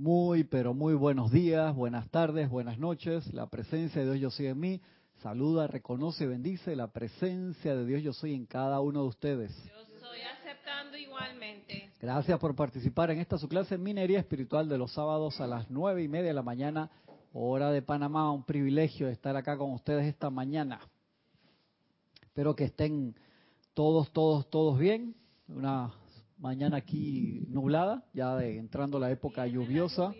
Muy, pero muy buenos días, buenas tardes, buenas noches. La presencia de Dios yo soy en mí. Saluda, reconoce y bendice la presencia de Dios yo soy en cada uno de ustedes. Yo aceptando igualmente. Gracias por participar en esta su clase en Minería Espiritual de los sábados a las nueve y media de la mañana, hora de Panamá. Un privilegio estar acá con ustedes esta mañana. Espero que estén todos, todos, todos bien. Una mañana aquí nublada, ya de, entrando la época lluviosa.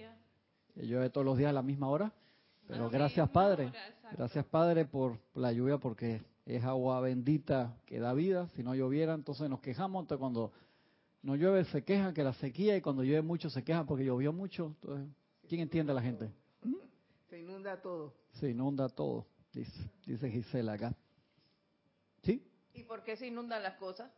Que llueve todos los días a la misma hora. Pero gracias Padre, gracias Padre por la lluvia porque es agua bendita que da vida. Si no lloviera, entonces nos quejamos. Entonces cuando no llueve se quejan que la sequía y cuando llueve mucho se quejan porque llovió mucho. Entonces, ¿quién entiende a la gente? Se inunda todo. Se inunda todo, dice, dice Gisela acá. ¿Sí? ¿Y por qué se inundan las cosas?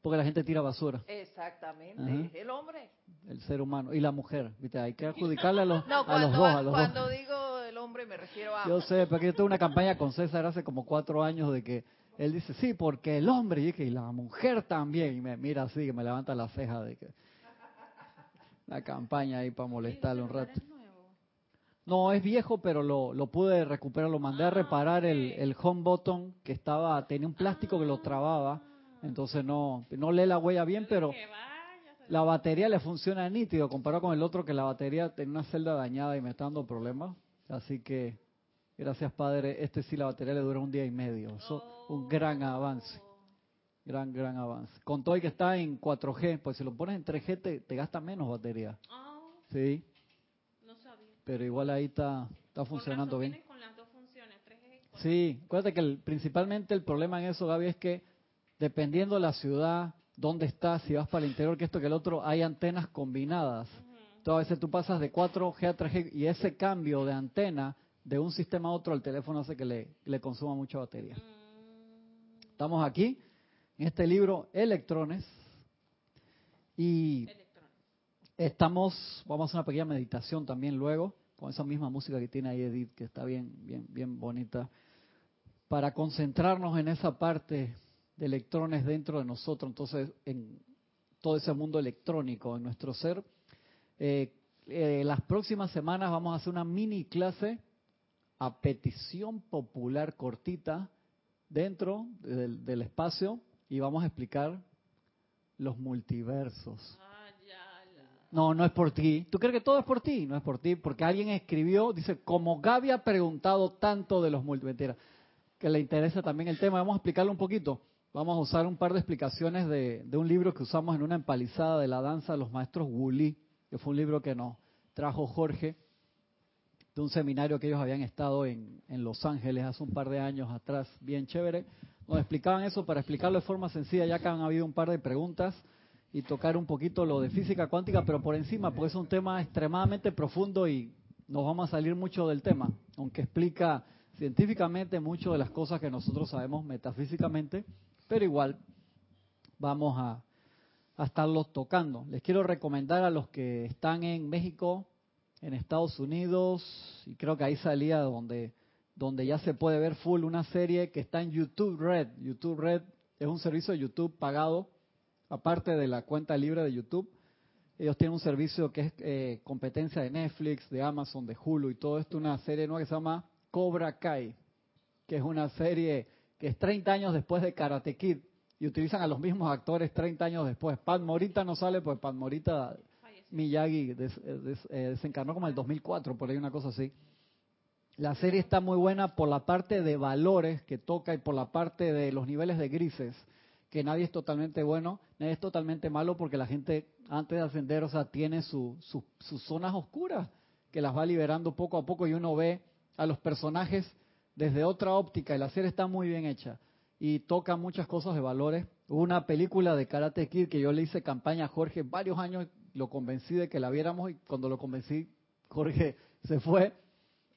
Porque la gente tira basura. Exactamente. Ajá. El hombre. El ser humano y la mujer, ¿viste? Hay que adjudicarle a los, No, a los dos, a los cuando dos. digo el hombre me refiero a... Yo sé, porque yo tuve una campaña con César hace como cuatro años de que él dice, sí, porque el hombre, y dije, y la mujer también, y me mira así, que me levanta la ceja de que... La campaña ahí para molestarle un rato. No, es viejo, pero lo, lo pude recuperar, lo mandé a reparar el, el home button que estaba, tenía un plástico que lo trababa, entonces no, no lee la huella bien, pero la batería le funciona nítido comparado con el otro que la batería tenía una celda dañada y me está dando problemas. Así que, gracias Padre, este sí la batería le dura un día y medio. Eso, un gran avance, gran, gran avance. Con todo y que está en 4G, pues si lo pones en 3G te, te gasta menos batería. Ah, Sí, no sabía. pero igual ahí está, está funcionando bien. con las dos funciones, 3G y 4G. Sí, acuérdate que el- principalmente el problema en eso, Gaby, es que dependiendo de la ciudad, dónde estás, si vas para el interior, que esto que el otro, hay antenas combinadas. Entonces a veces tú pasas de 4G a 3G y ese cambio de antena de un sistema a otro al teléfono hace que le, le consuma mucha batería. Mm, Estamos aquí en este libro Electrones y estamos, vamos a hacer una pequeña meditación también luego con esa misma música que tiene ahí Edith, que está bien, bien, bien bonita, para concentrarnos en esa parte de electrones dentro de nosotros, entonces en todo ese mundo electrónico en nuestro ser. Eh, eh, las próximas semanas vamos a hacer una mini clase a petición popular cortita dentro del, del espacio y vamos a explicar los multiversos. No, no es por ti. ¿Tú crees que todo es por ti? No es por ti, porque alguien escribió, dice, como Gaby ha preguntado tanto de los multiversos, que le interesa también el tema, vamos a explicarlo un poquito. Vamos a usar un par de explicaciones de, un libro que usamos en una empalizada de la danza de los maestros Wuli, que fue un libro que nos trajo Jorge de un seminario que ellos habían estado en, en Los Ángeles hace un par de años atrás, bien chévere. Nos explicaban eso para explicarlo de forma sencilla, ya que han habido un par de preguntas y tocar un poquito lo de física cuántica, pero por encima, porque es un tema extremadamente profundo y nos vamos a salir mucho del tema, aunque explica científicamente mucho de las cosas que nosotros sabemos metafísicamente, pero igual vamos a, a estarlos tocando. Les quiero recomendar a los que están en México, en Estados Unidos, y creo que ahí salía donde, donde ya se puede ver full una serie que está en YouTube Red. YouTube Red es un servicio de YouTube pagado, aparte de la cuenta libre de YouTube. Ellos tienen un servicio que es eh, competencia de Netflix, de Amazon, de Hulu y todo esto, una serie nueva que se llama Cobra Kai, que es una serie que es 30 años después de Karate Kid y utilizan a los mismos actores 30 años después. Pat Morita no sale, pues Pat Morita. Miyagi des- eh, des- eh, desencarnó como en el 2004, por ahí una cosa así. La serie está muy buena por la parte de valores que toca y por la parte de los niveles de grises, que nadie es totalmente bueno, nadie es totalmente malo porque la gente antes de ascender, o sea, tiene su- su- sus zonas oscuras que las va liberando poco a poco y uno ve a los personajes desde otra óptica y la serie está muy bien hecha y toca muchas cosas de valores. Hubo una película de Karate Kid que yo le hice campaña a Jorge varios años, lo convencí de que la viéramos y cuando lo convencí, Jorge se fue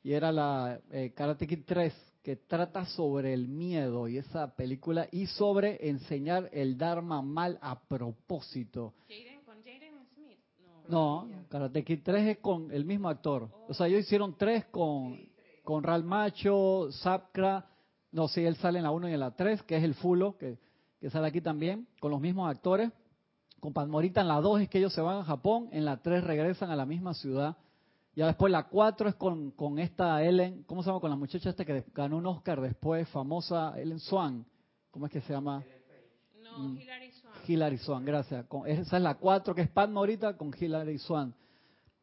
y era la eh, Karate Kid 3 que trata sobre el miedo y esa película y sobre enseñar el Dharma mal a propósito. Jaden, con Jaden Smith. No. No, Karate Kid 3 es con el mismo actor. O sea, ellos hicieron tres con, con Ral Macho, Sapkra, no sé, él sale en la 1 y en la 3, que es el Fulo, que, que sale aquí también, con los mismos actores. Con Padmorita en la 2 es que ellos se van a Japón, en la 3 regresan a la misma ciudad. Ya después la 4 es con, con esta Ellen, ¿cómo se llama? Con la muchacha esta que ganó un Oscar después, famosa Ellen Swan. ¿Cómo es que se llama? No, Mm. Hilary Swan. Hilary Swan, gracias. Con- esa es la 4 que es Padmorita con Hilary Swan,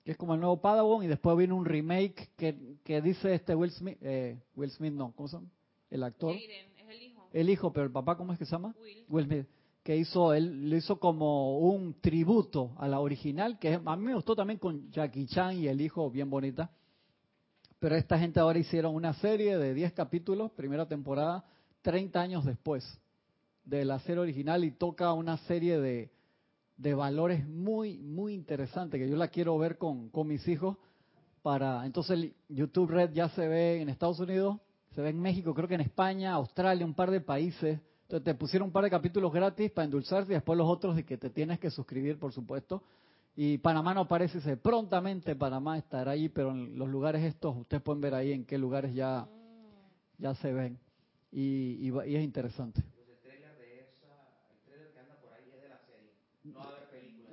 que es como el nuevo Padawan. Y después viene un remake que, que dice este Will Smith, eh, Will Smith no, ¿cómo se llama? El actor. Jaden, es el hijo. El hijo, pero el papá, ¿cómo es que se llama? Will. Will Smith, que hizo, él lo hizo como un tributo a la original, que a mí me gustó también con Jackie Chan y el hijo, bien bonita. Pero esta gente ahora hicieron una serie de 10 capítulos, primera temporada, 30 años después de la serie original y toca una serie de, de valores muy, muy interesantes que yo la quiero ver con, con mis hijos. para Entonces YouTube Red ya se ve en Estados Unidos, se ve en México, creo que en España, Australia, un par de países. Entonces te pusieron un par de capítulos gratis para endulzarse y después los otros de que te tienes que suscribir, por supuesto. Y Panamá no aparece, dice, prontamente Panamá estará ahí, pero en los lugares estos, ustedes pueden ver ahí en qué lugares ya, ya se ven. Y, y y es interesante.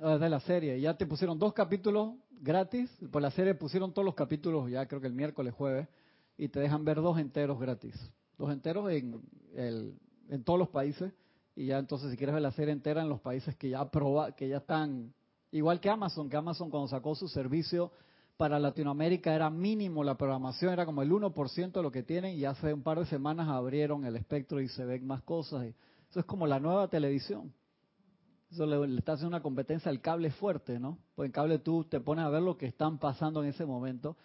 Ah, de la serie. Ya te pusieron dos capítulos gratis. Por la serie pusieron todos los capítulos, ya creo que el miércoles, jueves. Y te dejan ver dos enteros gratis. Dos enteros en, el, en todos los países. Y ya entonces, si quieres ver la serie entera en los países que ya aproba, que ya están. Igual que Amazon, que Amazon cuando sacó su servicio para Latinoamérica era mínimo la programación, era como el 1% de lo que tienen. Y hace un par de semanas abrieron el espectro y se ven más cosas. Eso es como la nueva televisión. Eso le, le está haciendo una competencia al cable fuerte, ¿no? Pues en cable tú te pones a ver lo que están pasando en ese momento.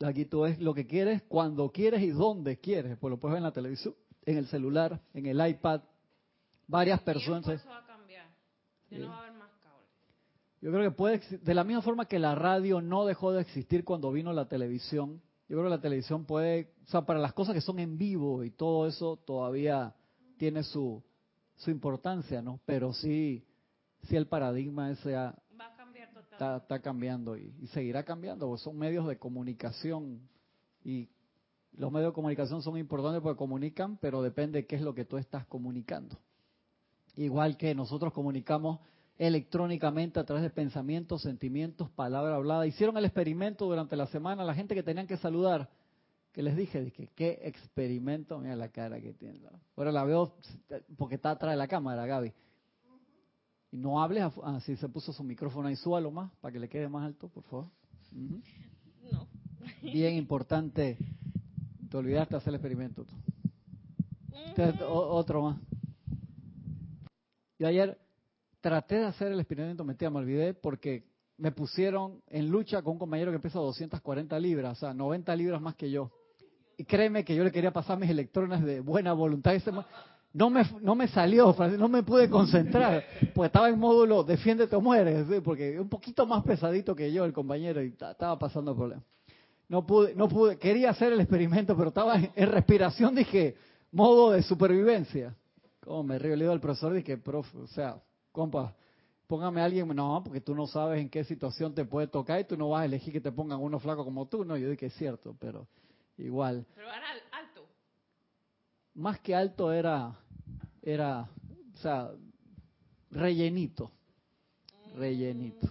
Aquí tú ves lo que quieres, cuando quieres y dónde quieres. Pues lo puedes ver en la televisión, en el celular, en el iPad. Varias el personas. Eso va a cambiar. Ya Sí. no va a haber más cable. Yo creo que puede, de la misma forma que la radio no dejó de existir cuando vino la televisión, yo creo que la televisión puede, o sea, para las cosas que son en vivo y todo eso todavía tiene su, su importancia, ¿no? Pero sí, sí el paradigma ese ha- Va a cambiar está, está cambiando y, y seguirá cambiando, porque son medios de comunicación y los medios de comunicación son importantes porque comunican, pero depende de qué es lo que tú estás comunicando. Igual que nosotros comunicamos electrónicamente a través de pensamientos, sentimientos, palabra hablada. Hicieron el experimento durante la semana, la gente que tenían que saludar, que les dije, dije, qué experimento, mira la cara que tiene. Ahora la veo porque está atrás de la cámara, Gaby. Y no hables, af- ah, se puso su micrófono ahí, súbalo más, para que le quede más alto, por favor. Ujú. No. Bien importante, te olvidaste hacer el experimento. tú. Entonces, o- otro más. Yo ayer traté de hacer el experimento, mentira, me olvidé, porque me pusieron en lucha con un compañero que pesa 240 libras, o sea, 90 libras más que yo. Y créeme que yo le quería pasar mis electrones de buena voluntad. No me, no me salió, no me pude concentrar, porque estaba en módulo defiéndete o mueres, porque un poquito más pesadito que yo el compañero y ta- estaba pasando problemas. No pude, no pude, quería hacer el experimento, pero estaba en, respiración, dije, modo de supervivencia. Como me río, le al profesor, dije, profe, o sea, compa, póngame a alguien, no, porque tú no sabes en qué situación te puede tocar y tú no vas a elegir que te pongan uno flaco como tú, no, yo dije, es cierto, pero igual. Pero era al- alto. Más que alto era, era, o sea, rellenito, rellenito.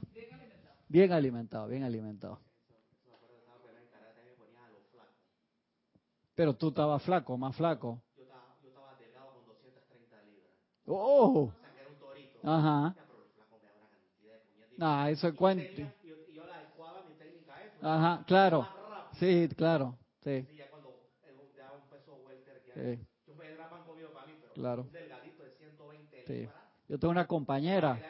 Bien alimentado, bien alimentado. Pero tú estabas flaco, más flaco. Yo estaba, yo estaba delgado con 230 libras. ¡Oh! O sea, que era un torito. Ajá. Nah, eso es Y yo, yo la adecuaba mi técnica a eso. Ajá, claro. Sí, claro. Sí, Sí, ya cuando un peso welter que sí, yo me era para mí, pero Claro. un delgadito de 120 sí. libras. Yo tengo una compañera.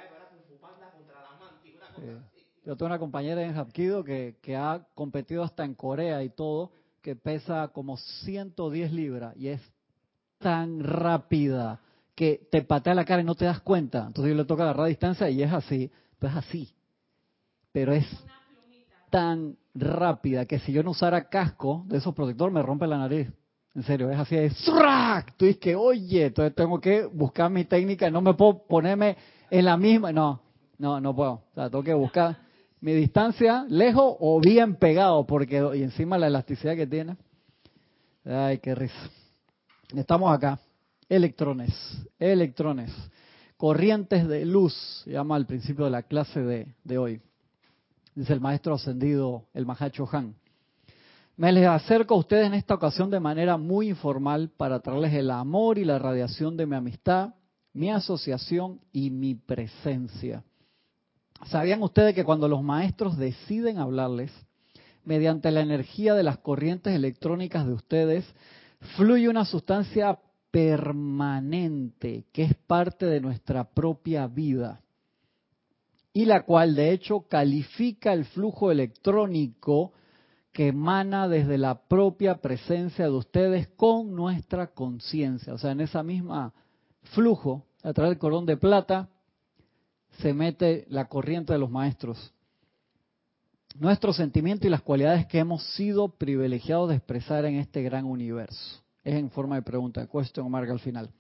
Yo tengo una compañera en Hapkido que, que ha competido hasta en Corea y todo, que pesa como 110 libras y es tan rápida que te patea la cara y no te das cuenta. Entonces yo le toca agarrar distancia y es así, pues así. Pero es tan rápida que si yo no usara casco de esos protectores me rompe la nariz. En serio, es así, ¡zrac! Tú dices que, oye, entonces tengo que buscar mi técnica, no me puedo ponerme en la misma, no, no, no puedo. O sea, tengo que buscar mi distancia lejos o bien pegado, porque, y encima la elasticidad que tiene. Ay, qué risa. Estamos acá. Electrones, electrones. corrientes de luz, llama al principio de la clase de, de hoy. Dice el maestro ascendido, el Mahacho Han. Me les acerco a ustedes en esta ocasión de manera muy informal para traerles el amor y la radiación de mi amistad, mi asociación y mi presencia. ¿Sabían ustedes que cuando los maestros deciden hablarles, mediante la energía de las corrientes electrónicas de ustedes, fluye una sustancia permanente que es parte de nuestra propia vida y la cual de hecho califica el flujo electrónico que emana desde la propia presencia de ustedes con nuestra conciencia. O sea, en esa misma flujo, a través del cordón de plata, se mete la corriente de los maestros. Nuestro sentimiento y las cualidades que hemos sido privilegiados de expresar en este gran universo. Es en forma de pregunta, question marca al final.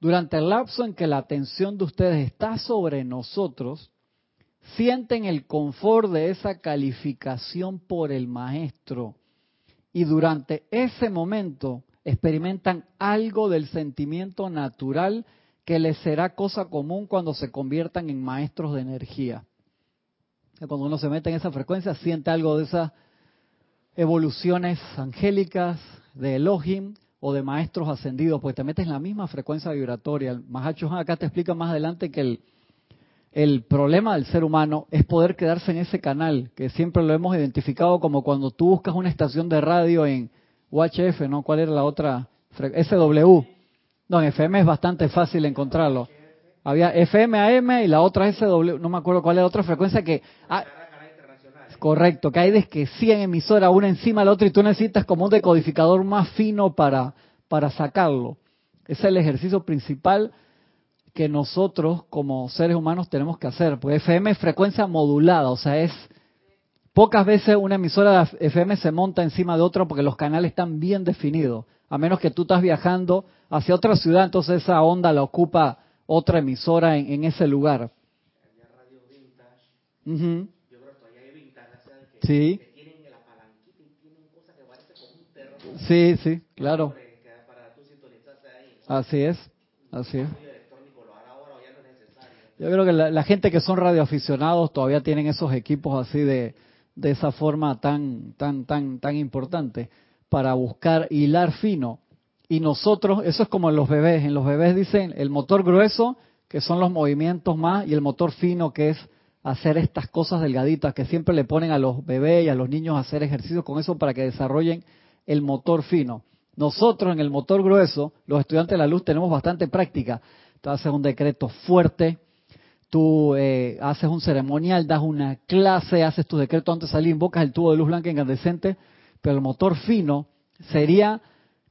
Durante el lapso en que la atención de ustedes está sobre nosotros, sienten el confort de esa calificación por el maestro y durante ese momento experimentan algo del sentimiento natural que les será cosa común cuando se conviertan en maestros de energía. Cuando uno se mete en esa frecuencia, siente algo de esas evoluciones angélicas, de Elohim o de maestros ascendidos, porque te metes en la misma frecuencia vibratoria. El Mahacho acá te explica más adelante que el, el problema del ser humano es poder quedarse en ese canal, que siempre lo hemos identificado como cuando tú buscas una estación de radio en UHF, ¿no? ¿Cuál era la otra? SW. No, en FM es bastante fácil encontrarlo. Había FM AM y la otra SW, no me acuerdo cuál es la otra frecuencia que... Ah, correcto, que hay de que 100 emisoras una encima de la otra y tú necesitas como un decodificador más fino para, para sacarlo. Ese es el ejercicio principal que nosotros como seres humanos tenemos que hacer, porque FM es frecuencia modulada, o sea, es pocas veces una emisora de FM se monta encima de otra porque los canales están bien definidos, a menos que tú estás viajando hacia otra ciudad, entonces esa onda la ocupa otra emisora en, en ese lugar. Uh Sí. Sí, sí, claro. Así es, así es. Yo creo que la, gente que son radioaficionados todavía tienen esos equipos así de, de esa forma tan, tan, tan, tan importante para buscar hilar fino. Y nosotros, eso es como en los bebés. En los bebés dicen el motor grueso, que son los movimientos más, y el motor fino, que es hacer estas cosas delgaditas, que siempre le ponen a los bebés y a los niños a hacer ejercicios con eso para que desarrollen el motor fino. Nosotros en el motor grueso, los estudiantes de la luz, tenemos bastante práctica. Tú haces un decreto fuerte, tú eh, haces un ceremonial, das una clase, haces tu decreto antes de salir, invocas el tubo de luz blanca incandescente, pero el motor fino sería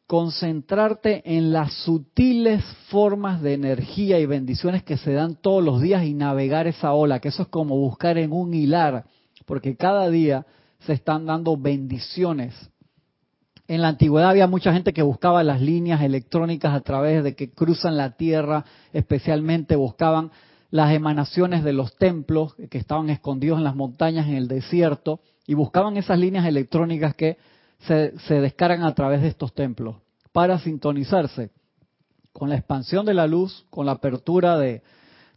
concentrarte en las sutiles formas de energía y bendiciones que se dan todos los días y navegar esa ola, que eso es como buscar en un hilar, porque cada día se están dando bendiciones. En la antigüedad había mucha gente que buscaba las líneas electrónicas a través de que cruzan la tierra, especialmente buscaban las emanaciones de los templos que estaban escondidos en las montañas, en el desierto, y buscaban esas líneas electrónicas que se, descargan a través de estos templos para sintonizarse con la expansión de la luz, con la apertura de,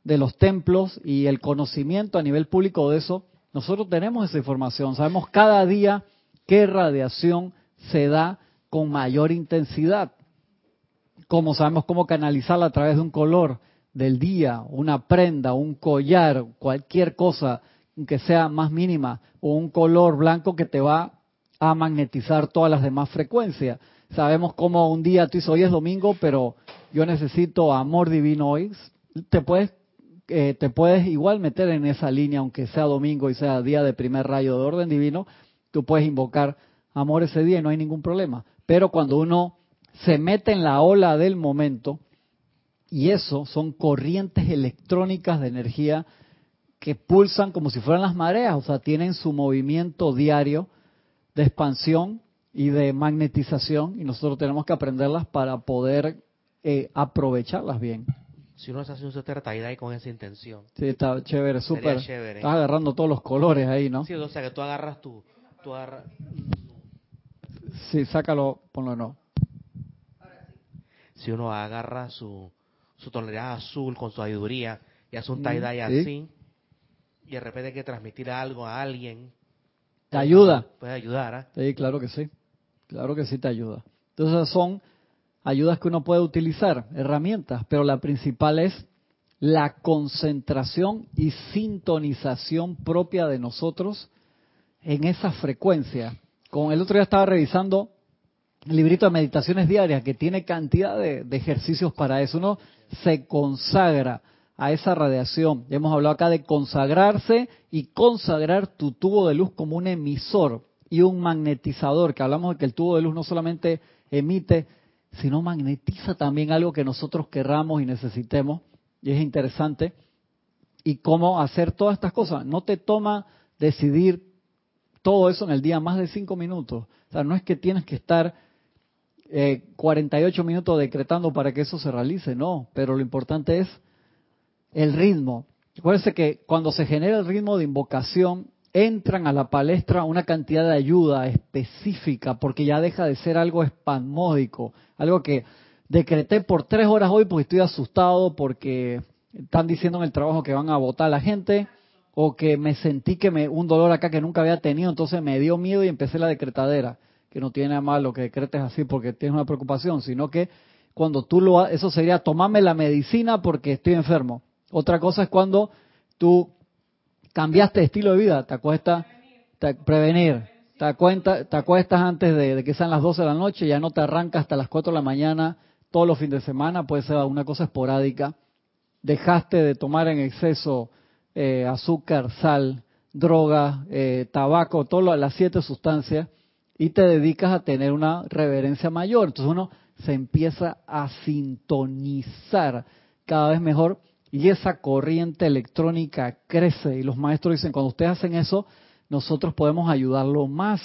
de los templos y el conocimiento a nivel público de eso, nosotros tenemos esa información, sabemos cada día qué radiación se da con mayor intensidad, como sabemos cómo canalizarla a través de un color, del día, una prenda, un collar, cualquier cosa que sea más mínima, o un color blanco que te va a magnetizar todas las demás frecuencias. Sabemos cómo un día tú dices, hoy es domingo, pero yo necesito amor divino hoy. Te puedes, eh, te puedes igual meter en esa línea, aunque sea domingo y sea día de primer rayo de orden divino, tú puedes invocar amor ese día y no hay ningún problema. Pero cuando uno se mete en la ola del momento, y eso son corrientes electrónicas de energía que pulsan como si fueran las mareas, o sea, tienen su movimiento diario de expansión y de magnetización y nosotros tenemos que aprenderlas para poder eh, aprovecharlas bien. Si uno se hace un suéter ahí con esa intención. Sí, está chévere, súper. Estás agarrando todos los colores ahí, ¿no? Sí, o sea, que tú agarras tu... Tú agarras... Sí, sácalo, ponlo no. Si uno agarra su su tonalidad azul con su sabiduría y hace un Mm, tie-dye sí. así, y de repente hay que transmitir algo a alguien. Te ayuda. Puede ayudar. Sí, claro que sí. Claro que sí te ayuda. Entonces son ayudas que uno puede utilizar, herramientas, pero la principal es la concentración y sintonización propia de nosotros en esa frecuencia. Con el otro día estaba revisando librito de meditaciones diarias que tiene cantidad de, ejercicios para eso. Uno se consagra a esa radiación. Ya hemos hablado acá de consagrarse y consagrar tu tubo de luz como un emisor y un magnetizador, que hablamos de que el tubo de luz no solamente emite, sino magnetiza también algo que nosotros querramos y necesitemos. Y es interesante. Y cómo hacer todas estas cosas. No te toma decidir todo eso en el día más de cinco minutos. O sea, no es que tienes que estar eh, 48 minutos decretando para que eso se realice, no. Pero lo importante es el ritmo. Acuérdense que cuando se genera el ritmo de invocación, entran a la palestra una cantidad de ayuda específica, porque ya deja de ser algo espasmódico, algo que decreté por tres horas hoy porque estoy asustado, porque están diciendo en el trabajo que van a votar a la gente, o que me sentí que me un dolor acá que nunca había tenido, entonces me dio miedo y empecé la decretadera, que no tiene nada malo que decretes así porque tienes una preocupación, sino que cuando tú lo eso sería tomarme la medicina porque estoy enfermo. Otra cosa es cuando tú cambiaste de estilo de vida, te acuestas, te- prevenir, te, acuenta- te acuestas antes de, que sean las 12 de la noche, ya no te arrancas hasta las 4 de la mañana todos los fines de semana, puede ser una cosa esporádica, dejaste de tomar en exceso eh, azúcar, sal, droga, eh, tabaco, todas las siete sustancias, y te dedicas a tener una reverencia mayor. Entonces uno se empieza a sintonizar cada vez mejor y esa corriente electrónica crece. Y los maestros dicen, cuando ustedes hacen eso, nosotros podemos ayudarlo más.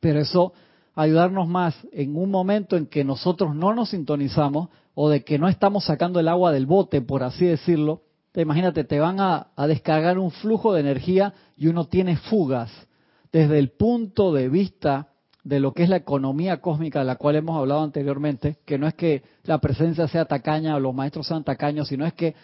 Pero eso, ayudarnos más en un momento en que nosotros no nos sintonizamos o de que no estamos sacando el agua del bote, por así decirlo, te imagínate, te van a, a descargar un flujo de energía y uno tiene fugas. Desde el punto de vista de lo que es la economía cósmica de la cual hemos hablado anteriormente, que no es que la presencia sea tacaña o los maestros sean tacaños, sino es que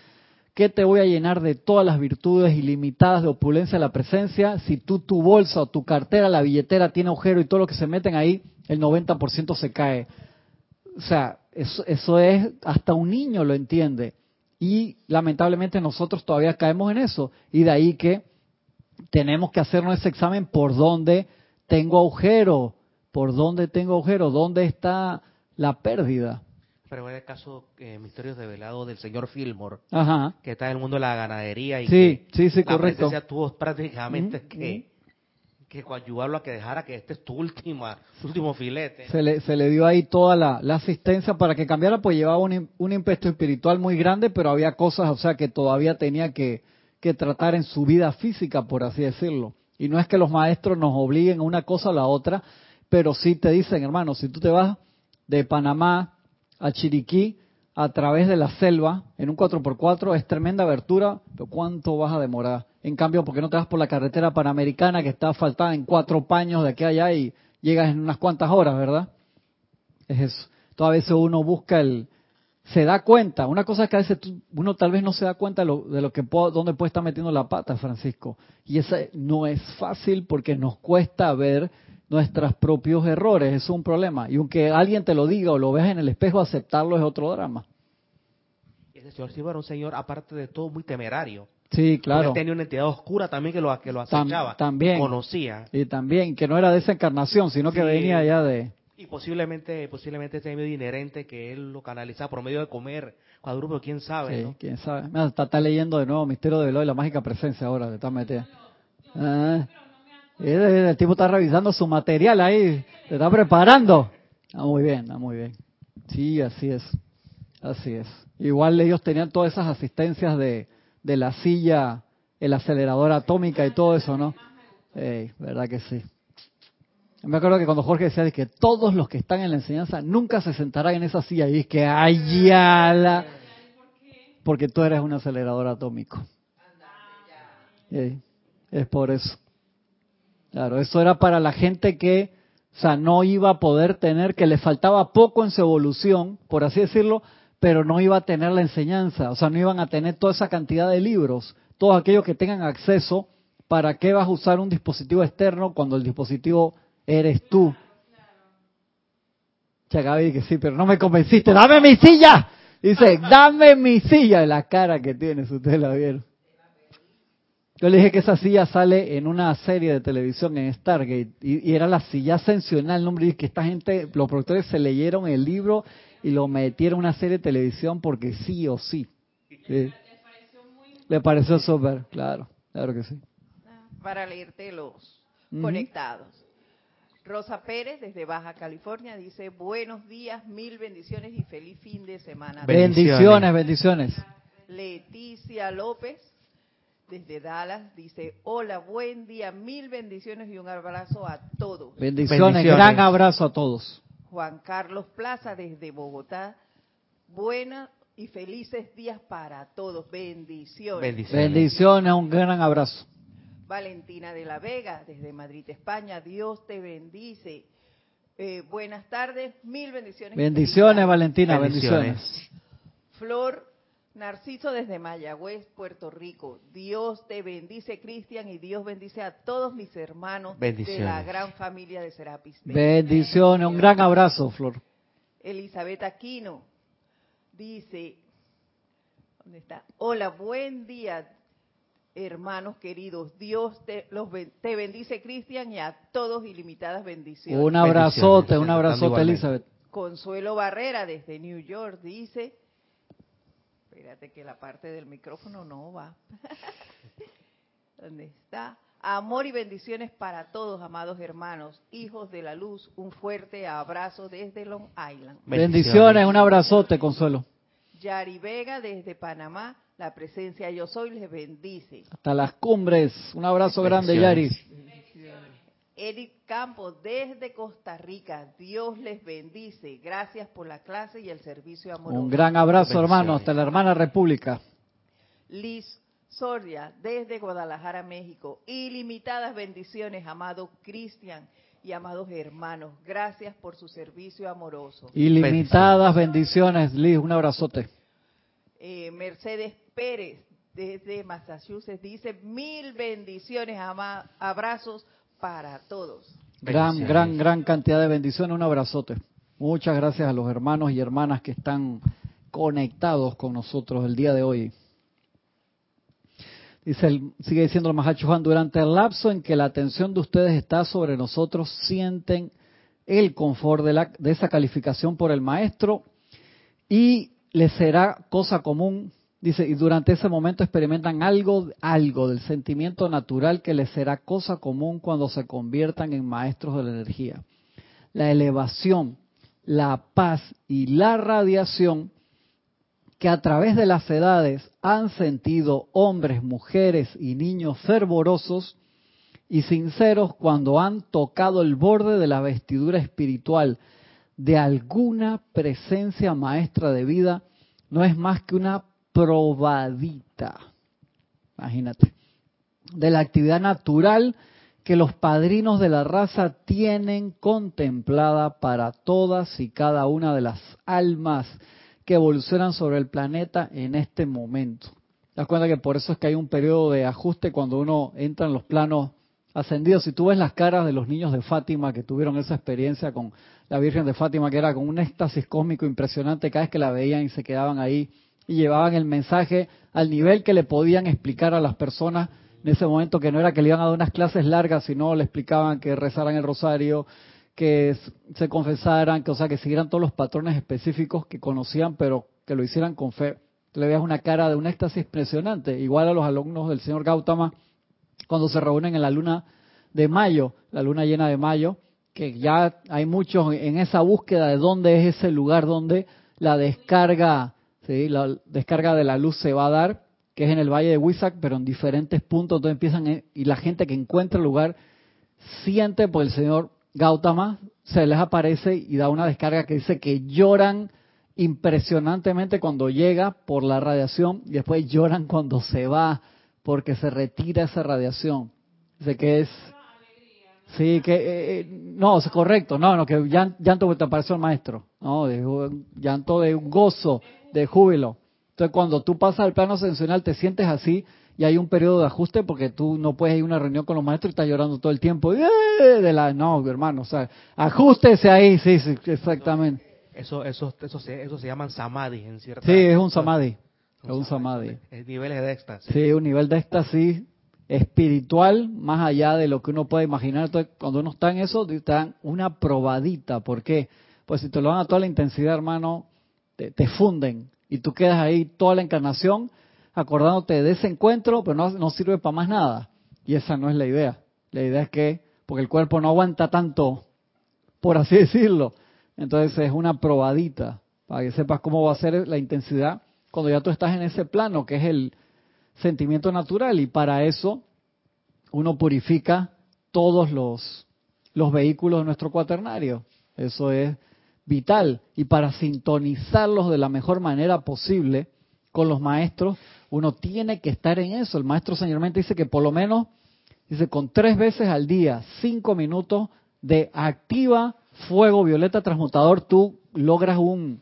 ¿qué te voy a llenar de todas las virtudes ilimitadas de opulencia de la presencia si tú tu bolsa o tu cartera, la billetera tiene agujero y todo lo que se meten ahí, el 90% se cae? O sea, eso, eso es, hasta un niño lo entiende. Y lamentablemente nosotros todavía caemos en eso. Y de ahí que tenemos que hacernos ese examen por dónde tengo agujero, por dónde tengo agujero, dónde está la pérdida. Pero en el caso eh, Misterios Develados del señor Fillmore, Ajá. que está en el mundo de la ganadería y Sí, sí, sí, la correcto. presencia tuvo prácticamente que, que coadyuvarlo a que dejara que este es tu última, tu último filete. Se le, se le dio ahí toda la, la asistencia para que cambiara, pues llevaba un, un impeto espiritual muy grande, pero había cosas, o sea, que todavía tenía que, que tratar en su vida física, por así decirlo. Y no es que los maestros nos obliguen a una cosa o la otra, pero sí te dicen, hermano, si tú te vas de Panamá a Chiriquí a través de la selva en un 4x4 es tremenda abertura, pero ¿cuánto vas a demorar? En cambio, ¿por qué no te vas por la carretera panamericana que está asfaltada en cuatro paños de aquí a allá y llegas en unas cuantas horas, verdad? Es eso. Todas veces uno busca el... Se da cuenta. Una cosa es que a veces uno tal vez no se da cuenta de lo, de lo que puedo, dónde puede estar metiendo la pata, Francisco. Y esa no es fácil porque nos cuesta ver nuestros propios errores. Es un problema. Y aunque alguien te lo diga o lo veas en el espejo, aceptarlo es otro drama. Y ese señor Silva era un señor, aparte de todo, muy temerario. Sí, claro. él tenía una entidad oscura también que lo, que lo Tam- acechaba. también. Conocía. Y también que no era de esa encarnación, sino que Sí. venía ya de... Y posiblemente, posiblemente ese medio inherente que él lo canalizaba por medio de comer cuadrúpedo, quién sabe, Sí, ¿no? quién sabe. Mira, está, está leyendo de nuevo Misterio de Velo y la mágica presencia ahora, le está metiendo. Ah, el, el tipo está revisando su material ahí, se está preparando. Ah, muy bien, ah, muy bien. Sí, así es. Así es. Igual ellos tenían todas esas asistencias de, de la silla, el acelerador atómica y todo eso, ¿no? Ey, verdad que sí. Me acuerdo que cuando Jorge decía de que todos los que están en la enseñanza nunca se sentarán en esa silla y es que ay ya la porque tú eres un acelerador atómico. Ey, es por eso. Claro, eso era para la gente que, o sea, no iba a poder tener, que le faltaba poco en su evolución, por así decirlo, pero no iba a tener la enseñanza, o sea, no iban a tener toda esa cantidad de libros, todos aquellos que tengan acceso, ¿para qué vas a usar un dispositivo externo cuando el dispositivo eres tú? Chagabi que sí, pero no me convenciste, dame mi silla. Dice, dame mi silla, la cara que tienes, ustedes la vieron. Yo le dije que esa silla sale en una serie de televisión en Stargate y, y era la silla ascensional, el nombre y que esta gente, los productores se leyeron el libro y lo metieron en una serie de televisión porque sí o sí. Sí. Le pareció súper, claro, claro que sí. Para leerte los conectados. Rosa Pérez, desde Baja California, dice, buenos días, mil bendiciones y feliz fin de semana. Bendiciones, bendiciones. Leticia López, desde Dallas, dice, hola, buen día, mil bendiciones y un abrazo a todos. Bendiciones, Bendiciones. gran abrazo a todos. Juan Carlos Plaza, desde Bogotá, buenas y felices días para todos. Bendiciones. Bendiciones. Bendiciones, un gran abrazo. Valentina de la Vega, desde Madrid, España, Dios te bendice. Eh, buenas tardes, mil bendiciones. Bendiciones, Valentina, Bendiciones. bendiciones. Flor Narciso desde Mayagüez, Puerto Rico. Dios te bendice, Cristian, y Dios bendice a todos mis hermanos de la gran familia de Serapis. Bendiciones, un gran abrazo, Flor. Elizabeth Aquino dice, ¿dónde está? Hola, buen día, hermanos queridos. Dios te, los te bendice, Cristian, y a todos ilimitadas bendiciones. Un abrazote, un Bendiciones, abrazote. Elizabeth. Consuelo Barrera desde New York dice, espérate que la parte del micrófono no va. ¿Dónde está? Amor y bendiciones para todos, amados hermanos, hijos de la luz. Un fuerte abrazo desde Long Island. Bendiciones, un abrazote, Consuelo. Yari Vega desde Panamá, la presencia yo soy les bendice. Hasta las cumbres. Un abrazo grande, Yari. Bendiciones. Edith Campos desde Costa Rica, Dios les bendice. Gracias por la clase y el servicio amoroso. Un gran abrazo, hermano. Hasta la hermana República. Liz Soria, desde Guadalajara, México. Ilimitadas bendiciones, amado Cristian y amados hermanos. Gracias por su servicio amoroso. Ilimitadas bendiciones, Liz. Un abrazote. Eh, Mercedes Pérez, desde Massachusetts, dice mil bendiciones, ama- abrazos para todos. Gran, gran, gran cantidad de bendiciones. Un abrazote. Muchas gracias a los hermanos y hermanas que están conectados con nosotros el día de hoy. Dice, el- sigue diciendo el Mahacho Juan, durante el lapso en que la atención de ustedes está sobre nosotros, sienten el confort de, la, de esa calificación por el maestro y les será cosa común, dice, y durante ese momento experimentan algo, algo del sentimiento natural que les será cosa común cuando se conviertan en maestros de la energía. La elevación, la paz y la radiación que a través de las edades han sentido hombres, mujeres y niños fervorosos y sinceros cuando han tocado el borde de la vestidura espiritual de alguna presencia maestra de vida, no es más que una probadita, imagínate, de la actividad natural que los padrinos de la raza tienen contemplada para todas y cada una de las almas que evolucionan sobre el planeta en este momento. Te das cuenta que por eso es que hay un periodo de ajuste cuando uno entra en los planos ascendidos. Si tú ves las caras de los niños de Fátima que tuvieron esa experiencia con la Virgen de Fátima, que era con un éxtasis cósmico impresionante cada vez que la veían y se quedaban ahí y llevaban el mensaje al nivel que le podían explicar a las personas en ese momento, que no era que le iban a dar unas clases largas, sino le explicaban que rezaran el rosario, que se confesaran, que o sea, que siguieran todos los patrones específicos que conocían, pero que lo hicieran con fe. Le veas una cara de un éxtasis impresionante, igual a los alumnos del señor Gautama cuando se reúnen en la luna de mayo, la luna llena de mayo, que ya hay muchos en esa búsqueda de dónde es ese lugar donde la descarga, ¿sí? la descarga de la luz se va a dar, que es en el valle de Huizac, pero en diferentes puntos, entonces empiezan, eh, y la gente que encuentra el lugar siente por el señor Gautama, se les aparece y da una descarga que dice que lloran impresionantemente cuando llega por la radiación y después lloran cuando se va porque se retira esa radiación. Dice que es, Sí, que eh, eh, no, es correcto, no, no, que llan- llanto que te apareció el maestro, no, de llanto de gozo, de júbilo. Entonces, cuando tú pasas al plano ascensional, te sientes así y hay un periodo de ajuste porque tú no puedes ir a una reunión con los maestros y estás llorando todo el tiempo. ¡Eh! De la, no, hermano, o sea, ajustese ahí, sí, sí, exactamente. Eso, eso, eso, se, eso se llaman samadhi en cierta... Sí, es un samadhi, es un samadhi. Es niveles de éxtasis. Sí, un nivel de éxtasis espiritual más allá de lo que uno puede imaginar. Entonces, cuando uno está en eso, te dan una probadita. ¿Por qué? Pues si te lo dan a toda la intensidad, hermano, te, te funden y tú quedas ahí toda la encarnación acordándote de ese encuentro, pero no, no sirve para más nada. Y esa no es la idea. La idea es que, porque el cuerpo no aguanta tanto, por así decirlo. Entonces es una probadita para que sepas cómo va a ser la intensidad cuando ya tú estás en ese plano, que es el, sentimiento natural y para eso uno purifica todos los, los vehículos de nuestro cuaternario. Eso es vital. Y para sintonizarlos de la mejor manera posible con los maestros, uno tiene que estar en eso. El maestro señormente dice que por lo menos, dice, con tres veces al día, cinco minutos de activa fuego violeta transmutador, tú logras un,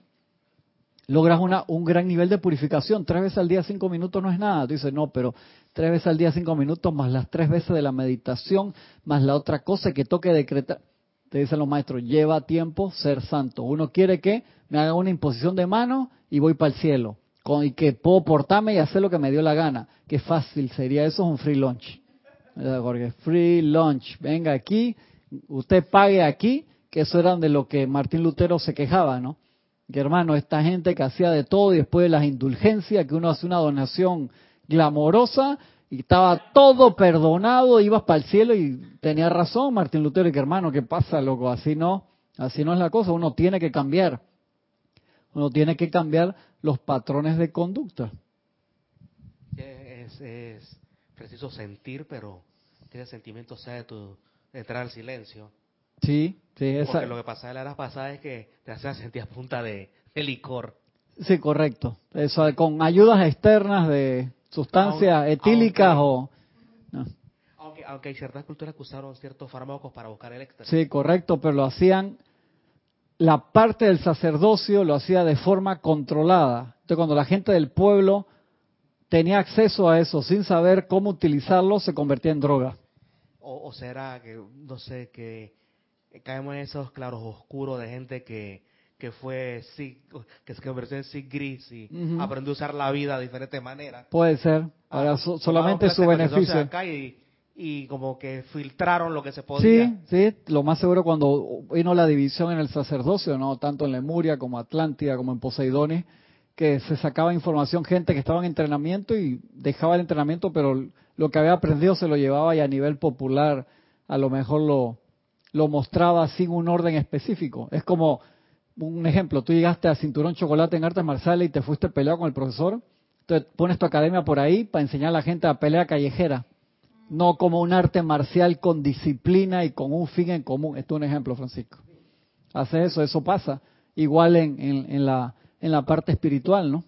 logras una, un gran nivel de purificación. Tres veces al día, cinco minutos no es nada. Tú dices, no, pero tres veces al día, cinco minutos, más las tres veces de la meditación, más la otra cosa que toque decretar. Te dicen los maestros, lleva tiempo ser santo. Uno quiere que me haga una imposición de mano y voy para el cielo. Con, y que puedo portarme y hacer lo que me dio la gana. Qué fácil sería eso, es un free lunch. ¿Verdad, Jorge? Free lunch. Venga aquí, usted pague aquí, que eso era de lo que Martín Lutero se quejaba, ¿no? Que hermano, esta gente que hacía de todo y después de las indulgencias, que uno hace una donación glamorosa y estaba todo perdonado, ibas para el cielo y tenía razón Martín Lutero, que hermano, ¿qué pasa, loco? Así no, así no es la cosa, uno tiene que cambiar. Uno tiene que cambiar los patrones de conducta. Es, es preciso sentir, pero que ese sentimiento sea de tu de entrar al silencio. Sí, sí, esa, Porque lo que pasaba la era pasada es que te hacía sentir a punta de, de licor. sí, correcto. Eso, con ayudas externas de sustancias Aunque- etílicas aunque- o... no. Aunque, aunque hay ciertas culturas que usaron ciertos fármacos para buscar el éxtasis. Sí, correcto, pero lo hacían, la parte del sacerdocio lo hacía de forma controlada. Entonces, cuando la gente del pueblo tenía acceso a eso sin saber cómo utilizarlo, se convertía en droga. O, o será que, no sé, que caemos en esos claros oscuros de gente que, que fue sí, que se convirtió en sí gris y Ujú. aprendió a usar la vida de diferentes maneras. Puede ser, para Ah, so- solamente su beneficio. acá y, y como que filtraron lo que se podía. Sí, sí, lo más seguro cuando vino la división en el sacerdocio, no tanto en Lemuria como Atlántida como en Poseidones, que se sacaba información gente que estaba en entrenamiento y dejaba el entrenamiento, pero lo que había aprendido se lo llevaba y a nivel popular a lo mejor lo, lo mostraba sin un orden específico. Es como un ejemplo, tú llegaste a cinturón chocolate en artes marciales y te fuiste peleado con el profesor, entonces pones tu academia por ahí para enseñar a la gente a pelea callejera no como un arte marcial con disciplina y con un fin en común. Esto es un ejemplo, Francisco. Hace eso, eso pasa. Igual en, en, en la, en la parte espiritual, ¿no?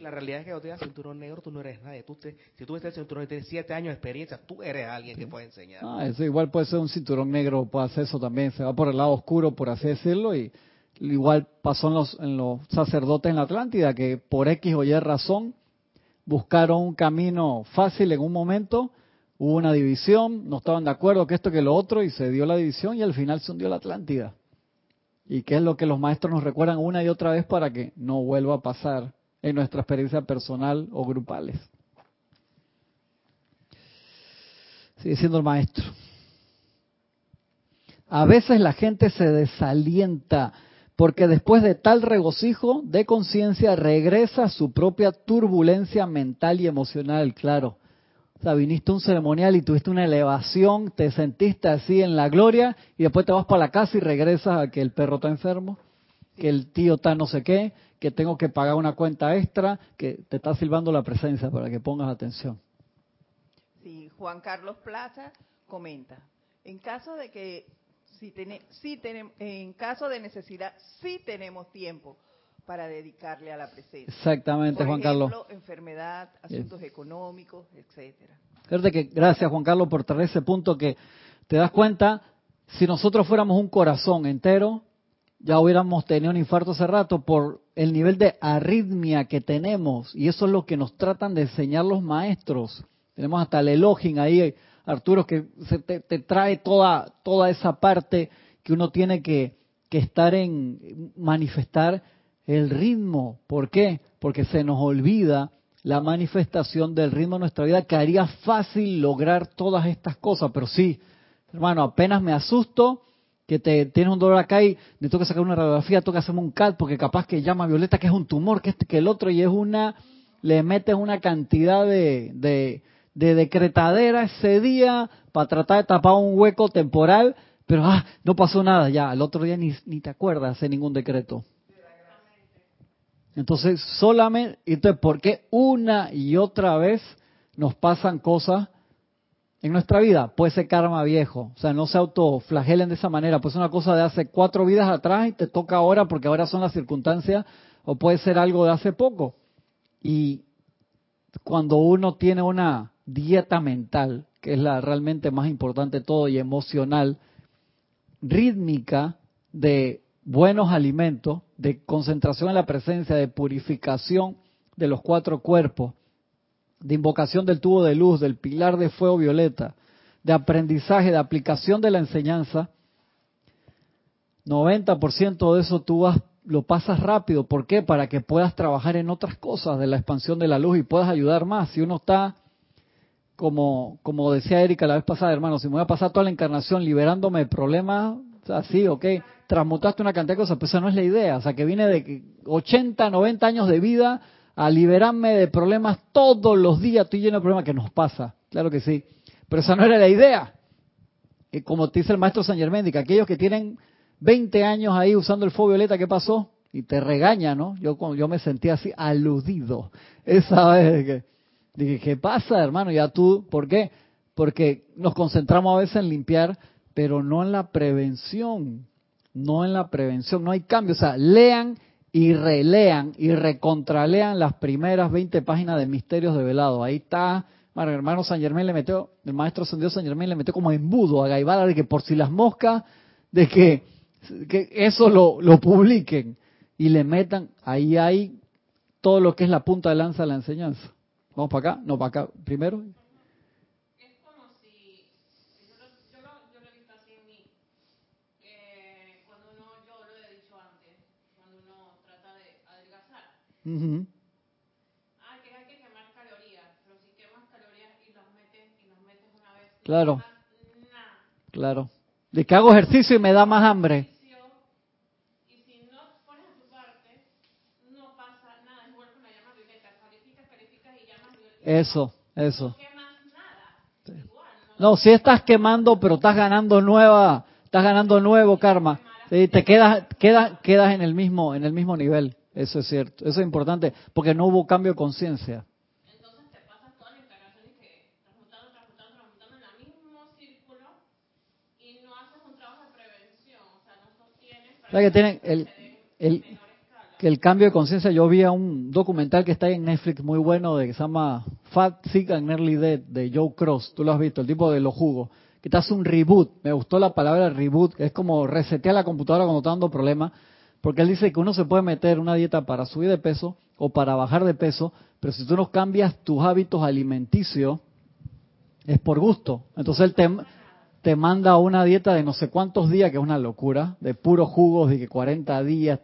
La realidad es que cuando tienes cinturón negro, tú no eres nadie. Tú te- si tú ves el cinturón y tienes siete años de experiencia, tú eres alguien que puede enseñar. Ah, eso igual puede ser un cinturón negro, puede hacer eso también. Se va por el lado oscuro, por así decirlo, y igual pasó en los, en los sacerdotes en la Atlántida, que por X o Y razón buscaron un camino fácil en un momento, hubo una división, no estaban de acuerdo que esto que lo otro, y se dio la división y al final se hundió la Atlántida. ¿Y qué es lo que los maestros nos recuerdan una y otra vez para que no vuelva a pasar en nuestra experiencia personal o grupales? Sigue siendo el maestro. A veces la gente se desalienta porque después de tal regocijo de conciencia regresa a su propia turbulencia mental y emocional, claro. O sea, viniste a un ceremonial y tuviste una elevación, te sentiste así en la gloria y después te vas para la casa y regresas a que el perro está enfermo, que el tío está no sé qué, que tengo que pagar una cuenta extra, que te está silbando la presencia para que pongas atención. Sí, Juan Carlos Plaza comenta, en caso de que si tene- si tenem- en caso de necesidad sí tenemos tiempo para dedicarle a la presencia. Exactamente, Por Juan Carlos. ejemplo, enfermedad, asuntos económicos, etcétera. Fíjate que gracias Juan Carlos por traer ese punto que ¿Te das cuenta? Si nosotros fuéramos un corazón entero, ya hubiéramos tenido un infarto hace rato por el nivel de arritmia que tenemos. Y eso es lo que nos tratan de enseñar los maestros. Tenemos hasta el elogio ahí, Arturo, que se te, trae toda, toda esa parte que uno tiene que, que estar en manifestar el ritmo. ¿Por qué? Porque se nos olvida la manifestación del ritmo de nuestra vida que haría fácil lograr todas estas cosas. Pero sí, hermano, apenas me asusto que te tienes un dolor acá y me toca sacar una radiografía, toca hacerme un CAT porque capaz que llama Violeta que es un tumor, que este, que el otro y es una, le metes una cantidad de, de, de decretadera ese día para tratar de tapar un hueco temporal, pero ah, no pasó nada ya, el otro día ni, ni te acuerdas de ningún decreto. Entonces, solamente, entonces, ¿por qué una y otra vez nos pasan cosas en nuestra vida? Puede ser karma viejo, o sea, no se autoflagelen de esa manera, pues es una cosa de hace cuatro vidas atrás y te toca ahora porque ahora son las circunstancias, o puede ser algo de hace poco. Y cuando uno tiene una dieta mental, que es la realmente más importante de todo, y emocional, rítmica, de buenos alimentos, de concentración en la presencia, de purificación de los cuatro cuerpos, de invocación del tubo de luz, del pilar de fuego violeta, de aprendizaje, de aplicación de la enseñanza, 90% de eso tú vas, lo pasas rápido. ¿Por qué? Para que puedas trabajar en otras cosas de la expansión de la luz y puedas ayudar más. Si uno está, como, como decía Erika la vez pasada, hermano, si me voy a pasar toda la encarnación liberándome de problemas, así, ok, transmutaste una cantidad de cosas, pero esa no es la idea. O sea, que viene de 80, 90 años de vida a liberarme de problemas todos los días. Estoy lleno de problemas que nos pasa, claro que sí. Pero esa no era la idea. Y como te dice el maestro San Germán, que aquellos que tienen 20 años ahí usando el fuego violeta, ¿qué pasó? Y te regaña, ¿no? Yo, yo me sentí así aludido esa vez. Que, dije, ¿qué pasa, hermano? Ya tú, ¿por qué? Porque nos concentramos a veces en limpiar, pero no en la prevención no en la prevención, no hay cambio. O sea, lean y relean y recontralean las primeras 20 páginas de Misterios de Velado. Ahí está, el hermano San Germán le metió, el maestro Dios San Germán le metió como embudo a Gaibala de que por si las moscas, de que, que eso lo, lo publiquen y le metan, ahí hay todo lo que es la punta de lanza de la enseñanza. Vamos para acá, no para acá primero. Es como si, yo lo, yo lo, yo lo he visto así en mí, que cuando uno, yo lo he dicho antes, cuando uno trata de ah, que hay que quemar calorías, pero si quemas calorías y las metes, y las metes una vez, y Claro. no nada, Claro. De que hago ejercicio y me da más hambre. Eso, eso. No, si estás quemando, pero estás ganando nueva, estás ganando nuevo karma. Sí, te quedas, quedas, quedas en el mismo, en el mismo nivel. Eso es cierto. Eso es importante, porque no hubo cambio de conciencia. Entonces te pasas toda la encarnación y que transmutando, transmutando, transmutando en el mismo círculo y no haces un trabajo de prevención, o sea, no sostienes para ¿Sabes que tienen el, el, que cambio de conciencia? Yo vi a un documental que está ahí en Netflix muy bueno de que se llama Fat, Sick and Nearly Dead de Joe Cross. Tú lo has visto, el tipo de los jugos. Que te hace un reboot. Me gustó la palabra reboot, que es como resetear la computadora cuando está dando problemas. Porque él dice que uno se puede meter una dieta para subir de peso o para bajar de peso, pero si tú no cambias tus hábitos alimenticios, es por gusto. Entonces él te, te manda una dieta de no sé cuántos días, que es una locura, de puros jugos, de que 40 días,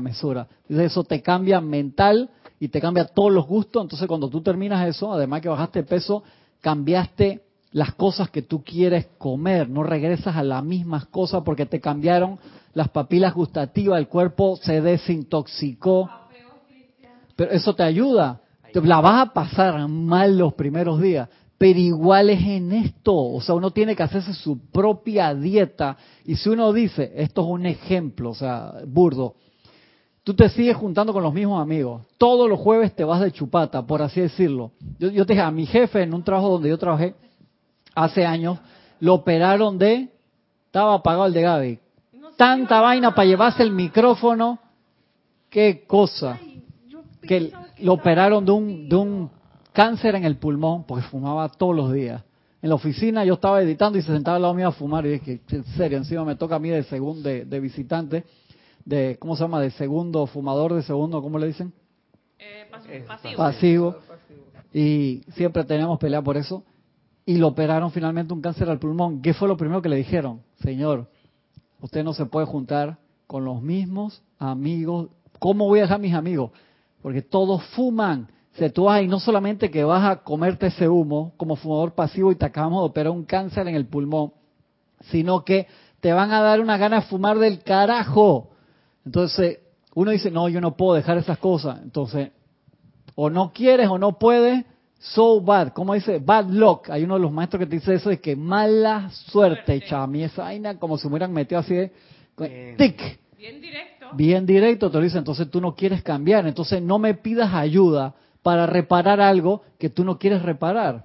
mesura. Eso te cambia mental y te cambia todos los gustos. Entonces cuando tú terminas eso, además que bajaste peso, cambiaste las cosas que tú quieres comer, no regresas a las mismas cosas porque te cambiaron las papilas gustativas, el cuerpo se desintoxicó. Pero eso te ayuda. La vas a pasar mal los primeros días, pero igual es en esto. O sea, uno tiene que hacerse su propia dieta. Y si uno dice, esto es un ejemplo, o sea, burdo, tú te sigues juntando con los mismos amigos. Todos los jueves te vas de chupata, por así decirlo. Yo, yo te dije, a mi jefe en un trabajo donde yo trabajé hace años, lo operaron de, estaba apagado el de Gaby. Tanta vaina para llevarse el micrófono, qué cosa. Que lo operaron de un, de un cáncer en el pulmón porque fumaba todos los días. en la oficina, yo estaba editando y se sentaba al lado mío a fumar y dije, en serio, encima me toca a mí de segundo, de, de visitante, de, ¿cómo se llama? De segundo, fumador de segundo, ¿cómo le dicen? Eh, Eh, pasivo. Pasivo. Y siempre teníamos pelea por eso. Y lo operaron finalmente un cáncer al pulmón. ¿Qué fue lo primero que le dijeron? Señor, usted no se puede juntar con los mismos amigos. ¿Cómo voy a dejar mis amigos? Porque todos fuman. Se tú vas y no solamente que vas a comerte ese humo como fumador pasivo y te acabamos de operar un cáncer en el pulmón, sino que te van a dar una gana de fumar del carajo. Entonces, uno dice, no, yo no puedo dejar esas cosas. Entonces, o no quieres o no puedes, so bad. ¿Cómo dice? Bad luck. Hay uno de los maestros que te dice eso, de que mala suerte, Suerte. chami. Esa vaina como si me hubieran metido así de Bien. tic, Bien directo. bien directo, te lo dice. Entonces tú no quieres cambiar. Entonces no me pidas ayuda para reparar algo que tú no quieres reparar.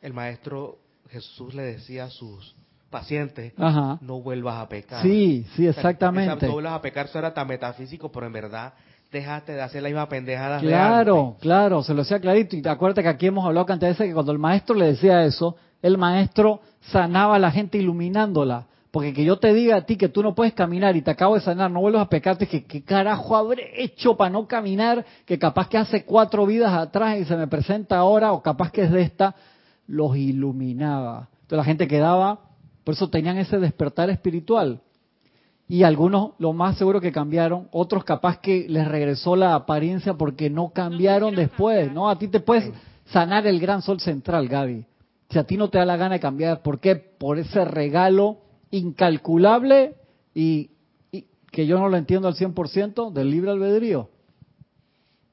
El maestro Jesús le decía a sus pacientes, Ajá. no vuelvas a pecar. Sí, sí, O sea, exactamente. no vuelvas a pecar, eso era tan metafísico, pero en verdad dejaste de hacer la misma pendejada de Claro, antes. claro, se lo decía clarito. Y te acuerdas que aquí hemos hablado cantidad de veces que cuando el maestro le decía eso, el maestro sanaba a la gente iluminándola. Porque que yo te diga a ti que tú no puedes caminar y te acabo de sanar, no vuelvas a pecarte, que qué carajo habré hecho para no caminar, que capaz que hace cuatro vidas atrás y se me presenta ahora, o capaz que es de esta, los iluminaba. Entonces la gente quedaba, por eso tenían ese despertar espiritual. Y algunos lo más seguro que cambiaron, otros capaz que les regresó la apariencia porque no cambiaron después, cambiar. ¿no? A ti te puedes sanar el gran sol central, Gaby. Si a ti no te da la gana de cambiar, ¿por qué? Por ese regalo incalculable y, y que yo no lo entiendo al 100% del libre albedrío.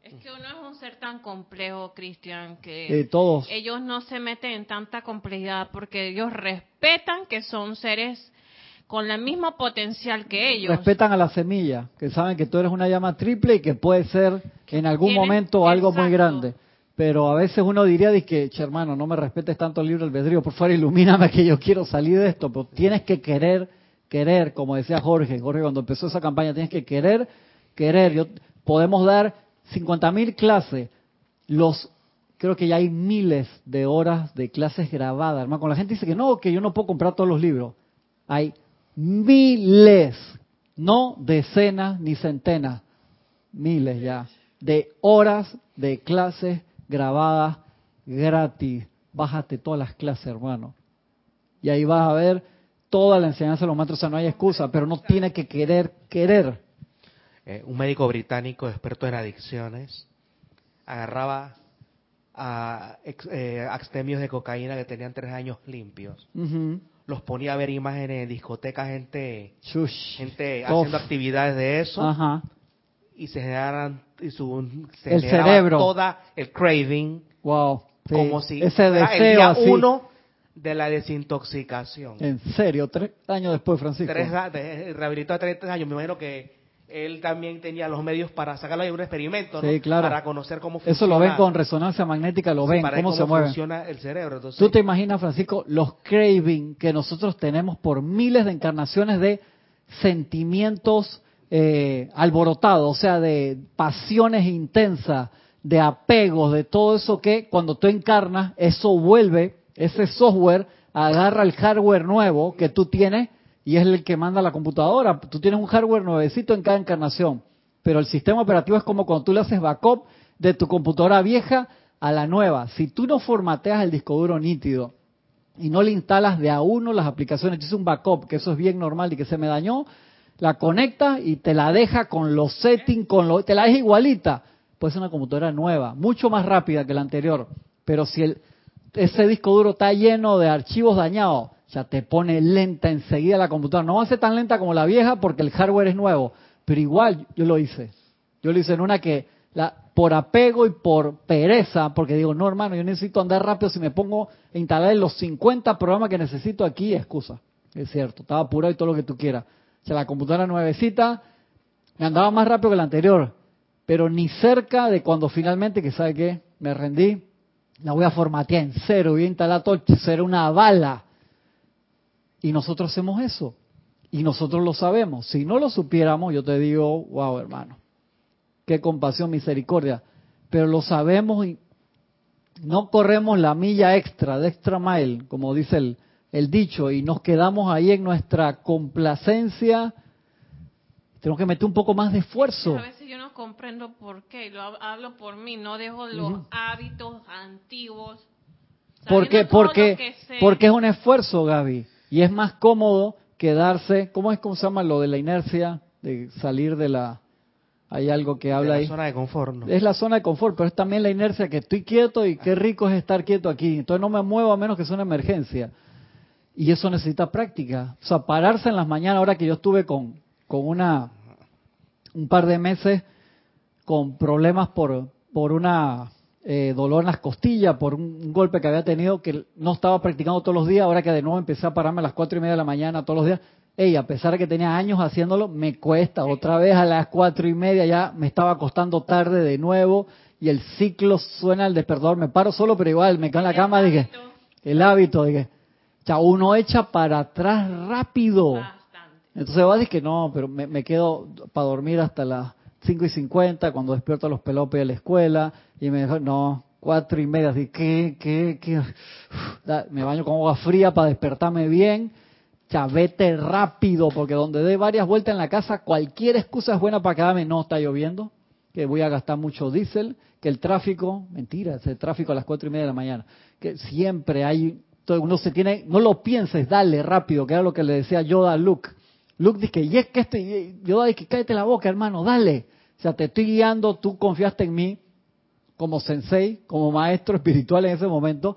Es que uno es un ser tan complejo, Cristian, que De todos. ellos no se meten en tanta complejidad porque ellos respetan que son seres con el mismo potencial que ellos. Respetan a la semilla, que saben que tú eres una llama triple y que puede ser en algún tienen- momento algo muy grande. Pero a veces uno diría, que, "Che, hermano, no me respetes tanto el libre albedrío, por favor ilumíname que yo quiero salir de esto. Pero tienes que querer, querer, como decía Jorge. Jorge cuando empezó esa campaña, tienes que querer, querer. Yo, podemos dar 50 mil clases, los creo que ya hay miles de horas de clases grabadas, hermano. Cuando la gente dice que no, que yo no puedo comprar todos los libros, hay miles, no decenas ni centenas, miles ya, de horas de clases grabadas gratis. Bájate todas las clases, hermano. Y ahí vas a ver toda la enseñanza de los maestros. O sea, no hay excusa, pero no tiene que querer, querer. Eh, un médico británico experto en adicciones agarraba a ex- eh, abstemios de cocaína que tenían tres años limpios. Los ponía a ver imágenes en discotecas, gente, Shush. gente haciendo actividades de eso Ajá. y se generaran y su, se El generaba cerebro. toda el craving Wow. sí. como si ese fuera el deseo día así. uno de la desintoxicación. En serio, tres años después, Francisco. Tres, rehabilitó a 30 años. Me imagino que él también tenía los medios para sacarlo de un experimento, ¿no? Sí, claro. Para conocer cómo funciona. Eso lo ven con resonancia magnética, lo Sí, ven, para cómo se mueve. funciona el cerebro. Entonces, ¿Tú te imaginas, Francisco, los craving que nosotros tenemos por miles de encarnaciones de sentimientos eh, alborotados, o sea, de pasiones intensas, de apegos, de todo eso que cuando tú encarnas, eso vuelve, ese software agarra el hardware nuevo que tú tienes y es el que manda la computadora. Tú tienes un hardware nuevecito en cada encarnación, pero el sistema operativo es como cuando tú le haces backup de tu computadora vieja a la nueva. Si tú no formateas el disco duro nítido y no le instalas de a uno las aplicaciones, tú haces un backup, que eso es bien normal y que se me dañó, la conecta y te la deja con los settings, con lo, te la deja igualita. Puede ser una computadora nueva, mucho más rápida que la anterior. Pero si el, ese disco duro está lleno de archivos dañados, ya te pone lenta enseguida la computadora. No va a ser tan lenta como la vieja porque el hardware es nuevo, pero igual yo lo hice. Yo lo hice en una que la, por apego y por pereza, porque digo, no hermano, yo necesito andar rápido, si me pongo a instalar los 50 programas que necesito aquí, excusa. Es cierto, estaba apurado y todo lo que tú quieras. O sea, la computadora nuevecita me andaba más rápido que la anterior, pero ni cerca de cuando finalmente, que sabe qué, me rendí, la voy a formatear en cero, voy a instalar todo, será una bala. Y nosotros hacemos eso. Y nosotros lo sabemos. Si no lo supiéramos, yo te digo, wow, hermano, qué compasión, misericordia. Pero lo sabemos y no corremos la milla extra, de extra mile, como dice el, el dicho, y nos quedamos ahí en nuestra complacencia, tenemos que meter un poco más de esfuerzo. A veces yo no comprendo por qué, lo hab- hablo por mí, no dejo los hábitos antiguos. Todo lo porque, porque es un esfuerzo, Gaby. Y es más cómodo quedarse, ¿cómo es cómo se llama lo de la inercia? De salir de la... Hay algo que habla la ahí. zona de confort, ¿no? Es la zona de confort, pero es también la inercia que estoy quieto y qué rico es estar quieto aquí. Entonces no me muevo a menos que sea una emergencia. Y eso necesita práctica. O sea, pararse en las mañanas, ahora que yo estuve con, con una, un par de meses con problemas por, por una eh, dolor en las costillas, por un, un golpe que había tenido que no estaba practicando todos los días, ahora que de nuevo empecé a pararme a las cuatro y media de la mañana todos los días. Ey, a pesar de que tenía años haciéndolo, me cuesta. Otra vez a las cuatro y media ya me estaba acostando tarde de nuevo y el ciclo suena el despertador. Me paro solo, pero igual me quedo en la cama, dije, el hábito, dije, ya uno echa para atrás rápido. Bastante. Entonces va a decir que no, pero me, me quedo para dormir hasta las 5 y 50 cuando despierto a los pelopes de la escuela y me dijo, no, cuatro y media, así, ¿qué, qué, qué? Me baño con agua fría para despertarme bien, ya vete rápido, porque donde dé varias vueltas en la casa, cualquier excusa es buena para quedarme, no está lloviendo, que voy a gastar mucho diésel, que el tráfico, mentira, ese tráfico a las cuatro y media de la mañana, que siempre hay, uno se tiene, no lo pienses, dale rápido, que era lo que le decía Yoda a Luke. Luke dice, y es que esto, y Yoda dice, cállate la boca, hermano, dale. O sea, te estoy guiando, tú confiaste en mí como sensei, como maestro espiritual en ese momento,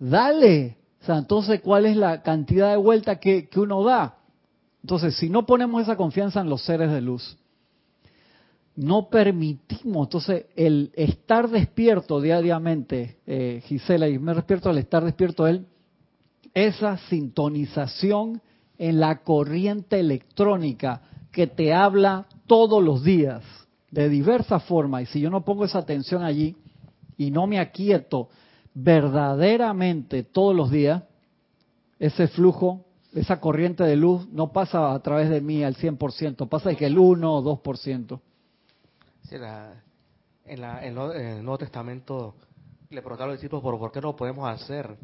dale. O sea, entonces, ¿cuál es la cantidad de vuelta que, que uno da? Entonces, si no ponemos esa confianza en los seres de luz, no permitimos, entonces, el estar despierto diariamente, eh, Gisela, y me despierto al estar despierto él, esa sintonización en la corriente electrónica que te habla todos los días, de diversas formas, y si yo no pongo esa atención allí y no me aquieto verdaderamente todos los días, ese flujo, esa corriente de luz no pasa a través de mí al 100%, pasa de que el 1 o 2%. Sí, la- en, el Nuevo Testamento le preguntaron a los discípulos por, por qué no lo podemos hacer.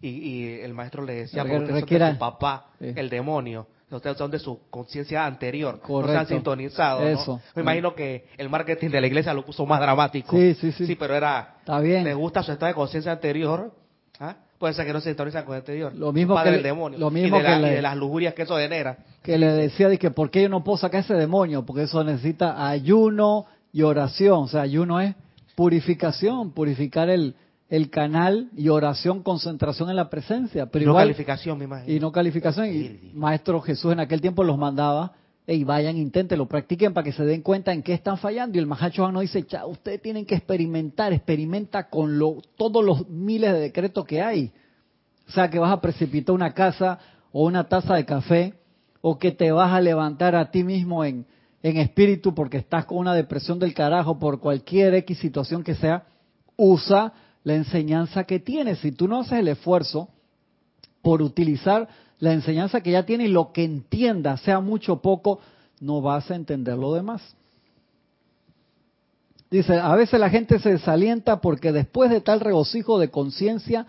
Y, y el maestro le decía, Re- son requiera- de su papá, Sí. el demonio. Ustedes son de su conciencia anterior. No se Correcto. han sintonizado. ¿no? Eso. Me imagino que el marketing de la iglesia lo puso más dramático. Sí, sí, sí. pero era, Está bien. le gusta su estado de conciencia anterior. ¿ah? Puede ser que no se sintoniza con el anterior. Lo mismo Padre que le- demonio. lo mismo y, de la- que le- y de las lujurias que eso genera. que le decía de que por qué yo no puedo sacar ese demonio, porque eso necesita ayuno y oración, o sea, ayuno es purificación, purificar el, el canal y oración, concentración en la presencia, pero no igual calificación, me imagino. y no calificación y maestro Jesús en aquel tiempo los mandaba y vayan, inténtenlo, practiquen para que se den cuenta en qué están fallando. Y el Mahacho nos dice, "Cha, ustedes tienen que experimentar, experimenta con lo, todos los miles de decretos que hay. O sea, que vas a precipitar una casa o una taza de café, o que te vas a levantar a ti mismo en, en espíritu porque estás con una depresión del carajo por cualquier X situación que sea, usa la enseñanza que tienes. Si tú no haces el esfuerzo por utilizar la enseñanza que ya tienes y lo que entiendas, sea mucho o poco, no vas a entender lo demás. Dice, a veces la gente se desalienta porque después de tal regocijo de conciencia,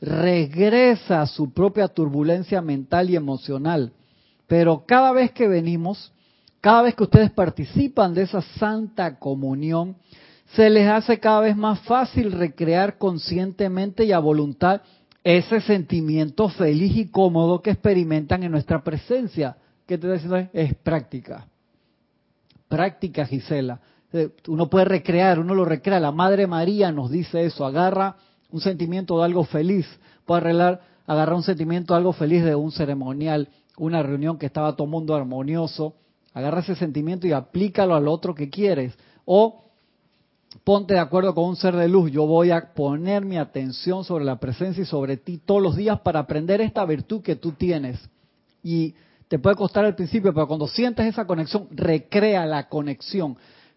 regresa a su propia turbulencia mental y emocional. Pero cada vez que venimos, cada vez que ustedes participan de esa santa comunión, se les hace cada vez más fácil recrear conscientemente y a voluntad ese sentimiento feliz y cómodo que experimentan en nuestra presencia. ¿Qué te estoy diciendo? Es práctica. Práctica, Gisela. Eh, Uno puede recrear, uno lo recrea. La Madre María nos dice eso. Agarra un sentimiento de algo feliz. Puede arreglar, agarrar un sentimiento de algo feliz de un ceremonial, una reunión que estaba todo mundo armonioso. Agarra ese sentimiento y aplícalo al otro que quieres. O ponte de acuerdo con un ser de luz. Yo voy a poner mi atención sobre la presencia y sobre ti todos los días para aprender esta virtud que tú tienes. Y te puede costar al principio, pero cuando sientes esa conexión, recrea la conexión.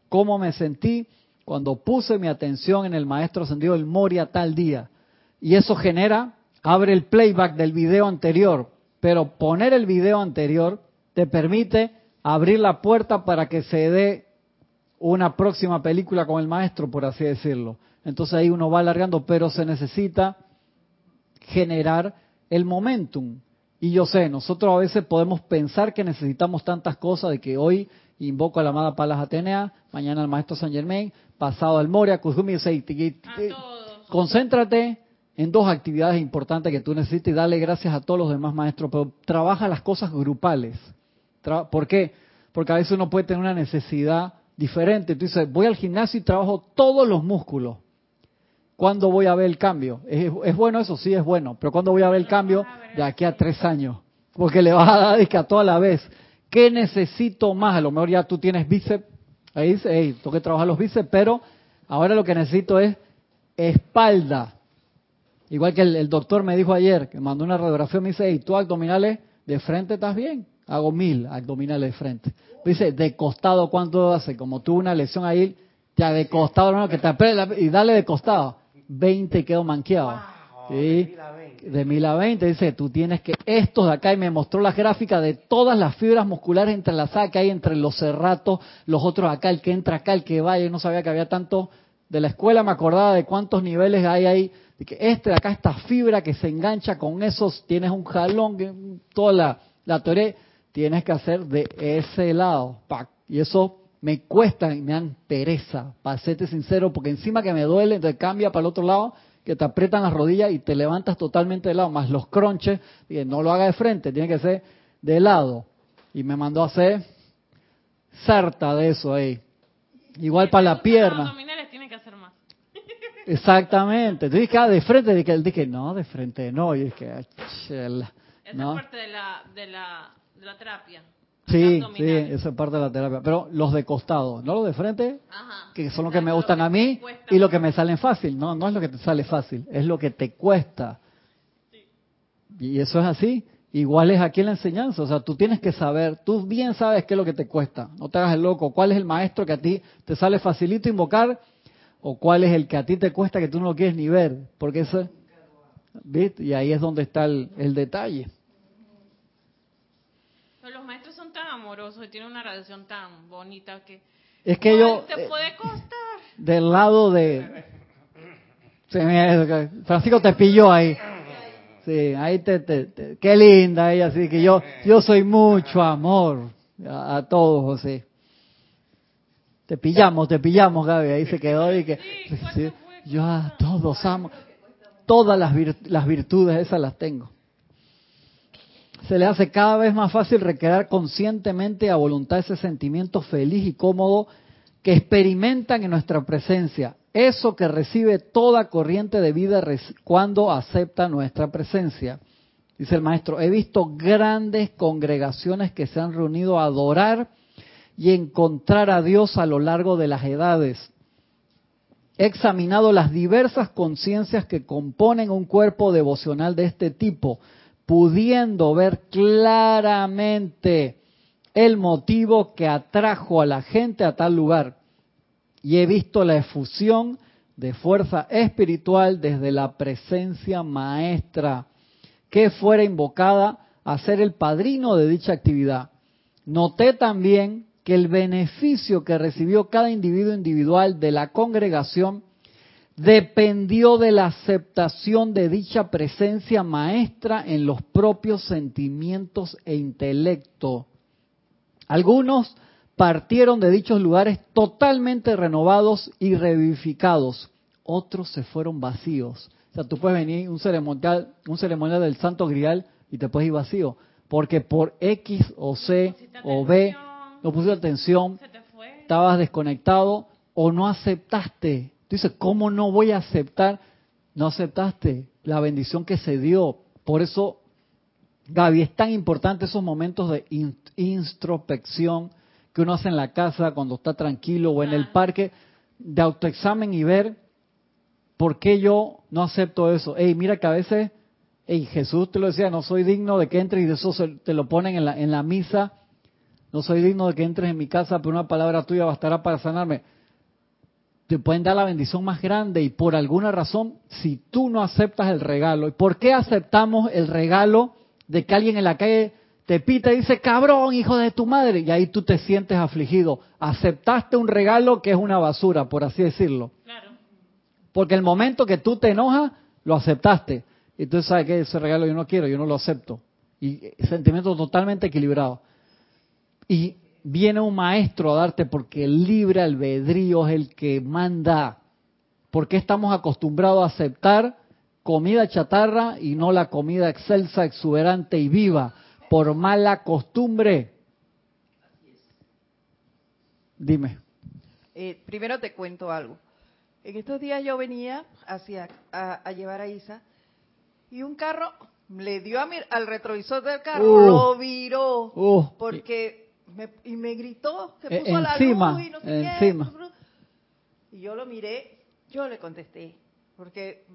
¿Cómo me sentí cuando puse mi atención en el maestro ascendido del Moria tal día? Y eso genera, abre el playback del video anterior, pero poner el video anterior te permite abrir la puerta para que se dé una próxima película con el maestro, por así decirlo. Entonces ahí uno va alargando, pero se necesita generar el momentum. Y yo sé, nosotros a veces podemos pensar que necesitamos tantas cosas, de que hoy invoco a la amada Palas Atenea, mañana al maestro San Germain, pasado al Moria, Kuzumi, concéntrate en dos actividades importantes que tú necesitas y dale gracias a todos los demás maestros, pero trabaja las cosas grupales. ¿Por qué? Porque a veces uno puede tener una necesidad diferente. Tú dices, voy al gimnasio y trabajo todos los músculos. ¿Cuándo voy a ver el cambio? ¿Es, es bueno eso? Sí, es bueno. Pero ¿cuándo voy a ver el cambio? De aquí a tres años. Porque le vas a dar es que a toda la vez. ¿Qué necesito más? A lo mejor ya tú tienes bíceps. Ahí dice, hey, tengo que trabajar los bíceps, pero ahora lo que necesito es espalda. Igual que el, el doctor me dijo ayer, que mandó una radiografía, me dice, hey, tú abdominales de frente estás bien. Hago mil abdominales de frente. Dice, de costado, ¿cuánto hace? Como tuve una lesión ahí, ya de costado, hermano, que te y dale de costado. 20 y quedo manqueado. Sí. De mil a 20, dice, tú tienes que, estos de acá, y me mostró las gráficas de todas las fibras musculares entrelazadas que hay entre los cerratos, los otros acá, el que entra acá, el que va, yo no sabía que había tanto, de la escuela me acordaba de cuántos niveles hay ahí, de que este de acá, esta fibra que se engancha con esos, tienes un jalón, toda la, la teoría, tienes que hacer de ese lado, pac, y eso me cuesta y me dan pereza, para serte sincero, porque encima que me duele, entonces cambia para el otro lado, que te aprietan las rodillas y te levantas totalmente de lado, más los cronches, dije, no lo haga de frente, tiene que ser de lado. Y me mandó a hacer sarta de eso ahí. Igual para la pierna. tienen que hacer más. Exactamente. Entonces dije, ah, de frente, dije, dije, no, de frente no. Y dije, ah, chela, Esa no. parte de la, de la, de la terapia. Sí, sí, esa es parte de la terapia. Pero los de costado, no los de frente, Ajá. que son los que me gustan a mí cuesta y lo que me salen fácil. No, no es lo que te sale fácil, es lo que te cuesta. Y eso es así. Igual es aquí en la enseñanza. O sea, tú tienes que saber, tú bien sabes qué es lo que te cuesta. No te hagas el loco. ¿Cuál es el maestro que a ti te sale facilito invocar? ¿O cuál es el que a ti te cuesta que tú no lo quieres ni ver? Porque eso, ¿viste? Y ahí es donde está el, el detalle. Los maestros son tan amorosos y tienen una relación tan bonita que Es que yo, ¿cuál te eh, puede costar? del lado de... Francisco te pilló ahí. Sí, ahí te, te- te- Qué linda ella, así que yo yo soy mucho amor a, a todos, José. Te pillamos, te pillamos, Gaby. Ahí se quedó y que... Sí, ¿cuál sí, yo a todos amo. Todas las, vir- las virtudes esas las tengo. Se le hace cada vez más fácil recrear conscientemente a voluntad ese sentimiento feliz y cómodo que experimentan en nuestra presencia. Eso que recibe toda corriente de vida cuando acepta nuestra presencia. Dice el maestro, he visto grandes congregaciones que se han reunido a adorar y encontrar a Dios a lo largo de las edades. He examinado las diversas conciencias que componen un cuerpo devocional de este tipo, pudiendo ver claramente el motivo que atrajo a la gente a tal lugar. Y he visto la efusión de fuerza espiritual desde la presencia maestra que fuera invocada a ser el padrino de dicha actividad. Noté también que el beneficio que recibió cada individuo individual de la congregación dependió de la aceptación de dicha presencia maestra en los propios sentimientos e intelecto. Algunos partieron de dichos lugares totalmente renovados y revivificados. Otros se fueron vacíos. O sea, tú puedes venir un ceremonial, un ceremonial del Santo Grial y te puedes ir vacío. Porque por X o C o B no pusiste atención, estabas desconectado o no aceptaste. Dices, ¿cómo no voy a aceptar? No aceptaste la bendición que se dio. Por eso, Gaby, es tan importante esos momentos de in- introspección que uno hace en la casa cuando está tranquilo o en el parque, de autoexamen y ver por qué yo no acepto eso. Ey, mira que a veces, ey, Jesús te lo decía, no soy digno de que entres y de eso se- te lo ponen en la, en la misa. No soy digno de que entres en mi casa, pero una palabra tuya bastará para sanarme. Te pueden dar la bendición más grande y por alguna razón, si tú no aceptas el regalo, ¿y por qué aceptamos el regalo de que alguien en la calle te pita y dice, cabrón, hijo de tu madre, y ahí tú te sientes afligido. Aceptaste un regalo que es una basura, por así decirlo. Claro. Porque el momento que tú te enojas, lo aceptaste. Y tú sabes que ese regalo yo no quiero, yo no lo acepto. Y sentimiento totalmente equilibrado. Y viene un maestro a darte porque el libre albedrío es el que manda. Porque estamos acostumbrados a aceptar comida chatarra y no la comida excelsa, exuberante y viva, por mala costumbre. Dime. Eh, primero te cuento algo. En estos días yo venía hacia a, a llevar a Isa y un carro le dio a mi- al retrovisor del carro, Uh. lo viró Uh, porque me, y me gritó, se Eh, puso la encima, luz y no sé qué. encima. Y yo lo miré, yo le contesté, porque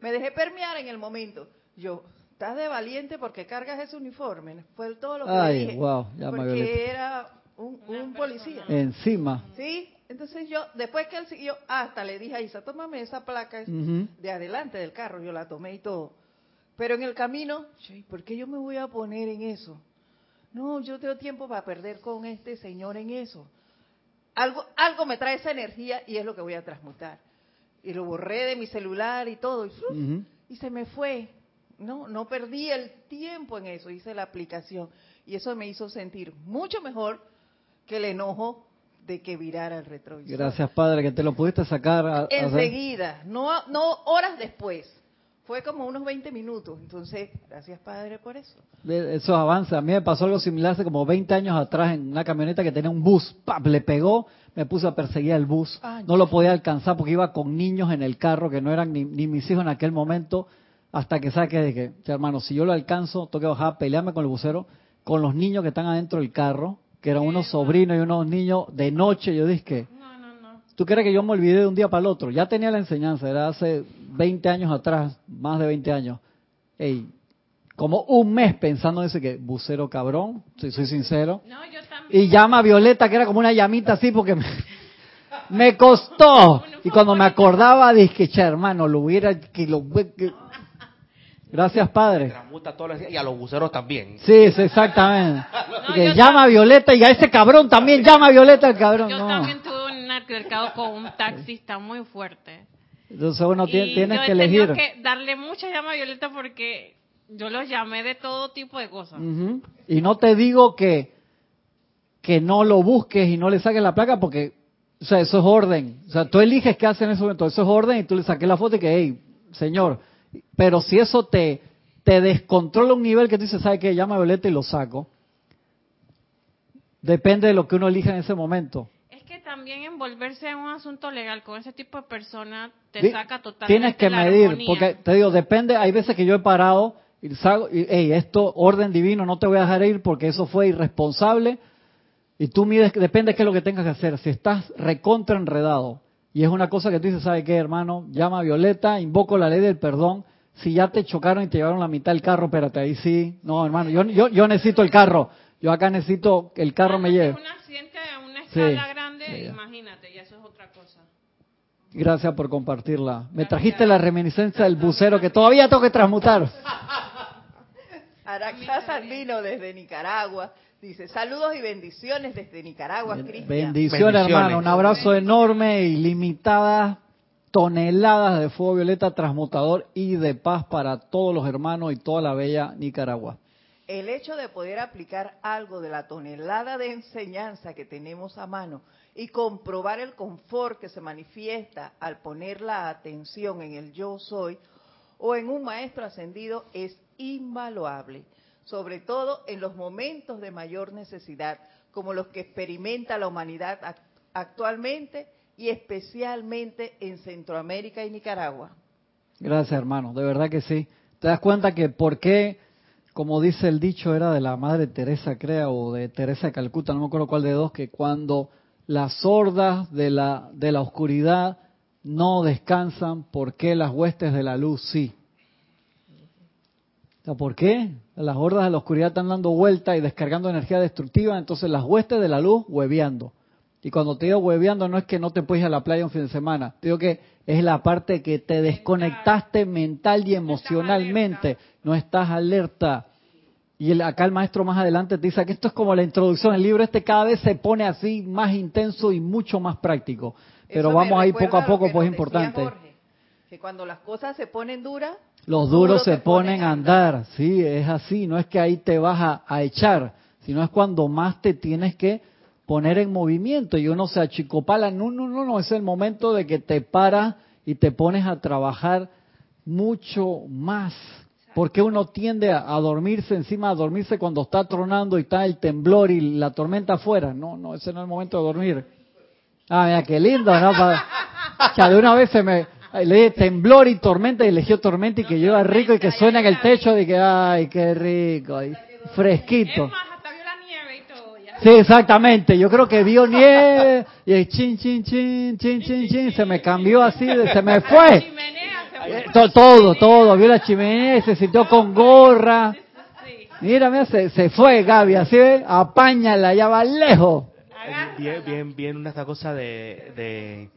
me dejé permear en el momento. Yo, estás de valiente porque cargas ese uniforme. Fue todo lo que Ay, le dije. wow, ya me porque era un, un policía. Encima. ¿Sí? Entonces yo, después que él siguió, hasta le dije a Isa, tómame esa placa de adelante del carro, yo la tomé y todo. Pero en el camino, yo, "¿Y ¿por qué yo me voy a poner en eso? No, yo tengo tiempo para perder con este señor en eso. Algo, algo me trae esa energía y es lo que voy a transmutar. Y lo borré de mi celular y todo, y, se me fue. No, no perdí el tiempo en eso, hice la aplicación. Y eso me hizo sentir mucho mejor que el enojo de que virara el retrovisor. Gracias, Padre, que te lo pudiste sacar. a- a- Enseguida, no, no horas después. Fue como unos 20 minutos. Entonces, gracias Padre por eso. de esos avances. A mí me pasó algo similar hace como 20 años atrás en una camioneta que tenía un bus. ¡Pap! Le pegó, me puse a perseguir el bus. Ay. No lo podía alcanzar porque iba con niños en el carro que no eran ni, ni mis hijos en aquel momento. Hasta que saqué de que, "Che, hermano, si yo lo alcanzo, tengo que bajar a pelearme con el bucero, con los niños que están adentro del carro, que eran unos sobrinos y unos niños de noche. Yo dije. ¿Tú crees que yo me olvidé de un día para el otro? Ya tenía la enseñanza, era hace 20 años atrás, más de 20 años. Ey, como un mes pensando en ese que, bucero cabrón, si soy sincero. No, yo también. Y llama a Violeta, que era como una llamita así, porque me, me costó. Y cuando me acordaba, dije, che, hermano, lo hubiera... Que lo, que- Gracias, Padre. Y a los buceros también. Sí, sí, exactamente. No, que llama a Violeta y a ese cabrón también llama a Violeta el cabrón. Yo no. también tuve altercado con un taxista muy fuerte. Entonces uno tie- y tienes yo que he tenido elegir. que darle mucha llama a Violeta porque yo los llamé de todo tipo de cosas. Y no te digo que, que no lo busques y no le saques la placa porque, o sea, eso es orden. O sea, tú eliges qué hacen en ese momento. Eso es orden y tú le saques la foto y que, hey, señor. Pero si eso te, te descontrola un nivel que tú dices, ¿sabes qué? Llama a Violeta y lo saco. Depende de lo que uno elija en ese momento. También envolverse en un asunto legal con ese tipo de personas te saca totalmente Tienes que la medir, armonía. porque te digo, depende, hay veces que yo he parado y salgo, y, hey, esto, orden divino, no te voy a dejar ir porque eso fue irresponsable, y tú mides, depende de qué es lo que tengas que hacer, si estás recontra enredado, y es una cosa que tú dices, ¿sabe qué, hermano? Llama a Violeta, invoco la ley del perdón, si ya te chocaron y te llevaron la mitad del carro, espérate, ahí sí, no, hermano, yo, yo, yo necesito el carro, yo acá necesito que el carro Ah, me lleve. un accidente a una escala Sí. grande, Imagínate, ya eso es otra cosa. Gracias por compartirla. Me trajiste la reminiscencia del bucero que todavía tengo que transmutar. Araxá Sandino desde Nicaragua dice, saludos y bendiciones desde Nicaragua, Cristian. Bendiciones, Bendiciones. hermano. Un abrazo enorme y limitadas toneladas de fuego violeta transmutador y de paz para todos los hermanos y toda la bella Nicaragua. El hecho de poder aplicar algo de la tonelada de enseñanza que tenemos a mano y comprobar el confort que se manifiesta al poner la atención en el yo soy o en un maestro ascendido es invaluable, sobre todo en los momentos de mayor necesidad, como los que experimenta la humanidad ac- actualmente y especialmente en Centroamérica y Nicaragua. Gracias, hermano. De verdad que sí. ¿Te das cuenta que por qué, como dice el dicho, era de la Madre Teresa, crea, o de Teresa de Calcuta, no me acuerdo cuál de dos, que cuando las sordas de la, de la oscuridad no descansan, ¿por qué las huestes de la luz sí? ¿Por qué? Las hordas de la oscuridad están dando vuelta y descargando energía destructiva, entonces las huestes de la luz hueveando. Y cuando te digo hueveando no es que no te puedes ir a la playa un fin de semana, te digo que es la parte que te desconectaste mental y emocionalmente, no estás alerta. Y el- acá el maestro más adelante te dice que esto es como la introducción. El libro este cada vez se pone así más intenso y mucho más práctico. Pero Eso vamos a ir poco a poco, pues es importante. Jorge, que cuando las cosas se ponen duras, Los duros se ponen a andar, sí, es así, no es que ahí te vas a, a echar, sino es cuando más te tienes que poner en movimiento y uno se achicopala, no, no, no, no, es el momento de que te paras y te pones a trabajar mucho más, porque uno tiende a, a dormirse encima, a dormirse cuando está tronando y está el temblor y la tormenta afuera, no, no, ese no es el momento de dormir. Ah, mira, qué lindo, ¿no? Pa- Ya de una vez se me... Le temblor y tormenta y eligió tormenta y que lleva rico y que suena en el techo y que, ay, qué rico, y fresquito. Sí, exactamente. Yo creo que vio nieve y el chin, chin, chin, chin, chin, chin, se me cambió así, se me fue. Eh, to- Todo, todo. Vio la chimenea y se sintió con gorra. Mira, mira, se, se fue Gaby, así ve, apáñala, ya va lejos. Bien, bien, bien, esta cosa de, de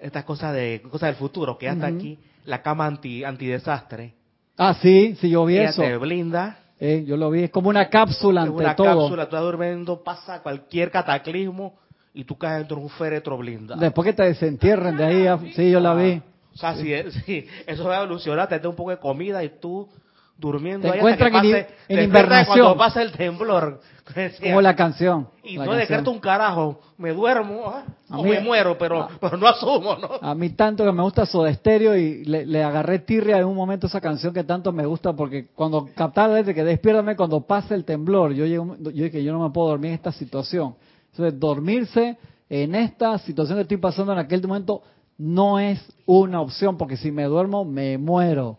estas cosas de cosas del futuro, que Ujú. aquí, la cama anti antidesastre. Ah, sí, sí, yo vi Ella eso. te blinda, Eh, yo lo vi, es como una cápsula es ante una todo. cápsula, tú estás durmiendo, pasa cualquier cataclismo y tú caes dentro de un féretro blindado. Después que te desentierren de ahí, ah, sí, yo la vi. O sea, si, si eso va a evolucionar, te da un poco de comida y tú durmiendo Te ahí hasta que en pase, hi- en te invernación. cuando pasa el temblor. Como la canción. y la no decreto un carajo, me duermo ah, o mí- me muero, pero, pero no asumo, ¿no? A mí tanto que me gusta Soda Stereo y le, le agarré tirria en un momento esa canción que tanto me gusta porque cuando captaba desde que despiértame cuando pasa el temblor, yo llego, yo dije yo no me puedo dormir en esta situación. Entonces dormirse en esta situación que estoy pasando en aquel momento no es una opción porque si me duermo me muero.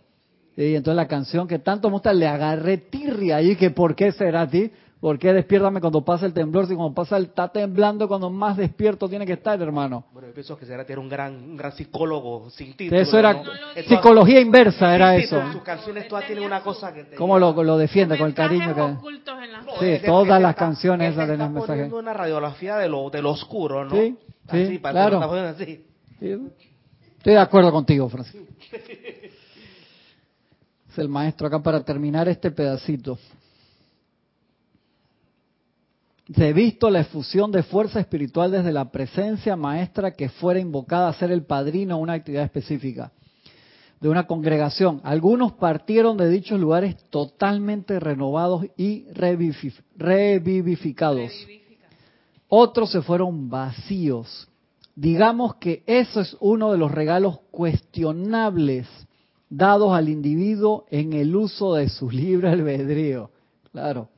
Y entonces la canción que tanto me gusta le agarré tirria y que ¿por qué será a ti? ¿Por qué despiértame cuando pasa el temblor? Si cuando pasa el está temblando cuando más despierto tiene que estar, hermano. Bueno, yo pienso que será era un gran, un gran psicólogo sin título. Eso era psicología inversa, era eso. Sus canciones todas tienen una cosa que te... ¿Cómo lo, lo defiende con el cariño Mensajes que... en Sí, todas él te las está- canciones esas tienen está mensaje. poniendo una radiografía de lo, de lo oscuro, ¿no? Sí, sí, Así, para claro. te lo está poniendo así. Estoy de acuerdo contigo, Francisco. Es el maestro acá para terminar este pedacito. Se visto la efusión de fuerza espiritual desde la presencia maestra que fuera invocada a ser el padrino a una actividad específica de una congregación. Algunos partieron de dichos lugares totalmente renovados y revivif- revivificados. Otros se fueron vacíos. Digamos que eso es uno de los regalos cuestionables dados al individuo en el uso de su libre albedrío. Claro.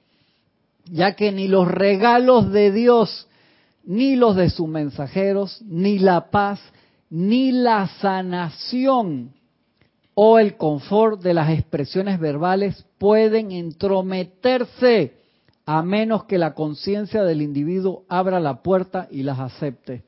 Ya que ni los regalos de Dios, ni los de sus mensajeros, ni la paz, ni la sanación o el confort de las expresiones verbales pueden entrometerse a menos que la conciencia del individuo abra la puerta y las acepte.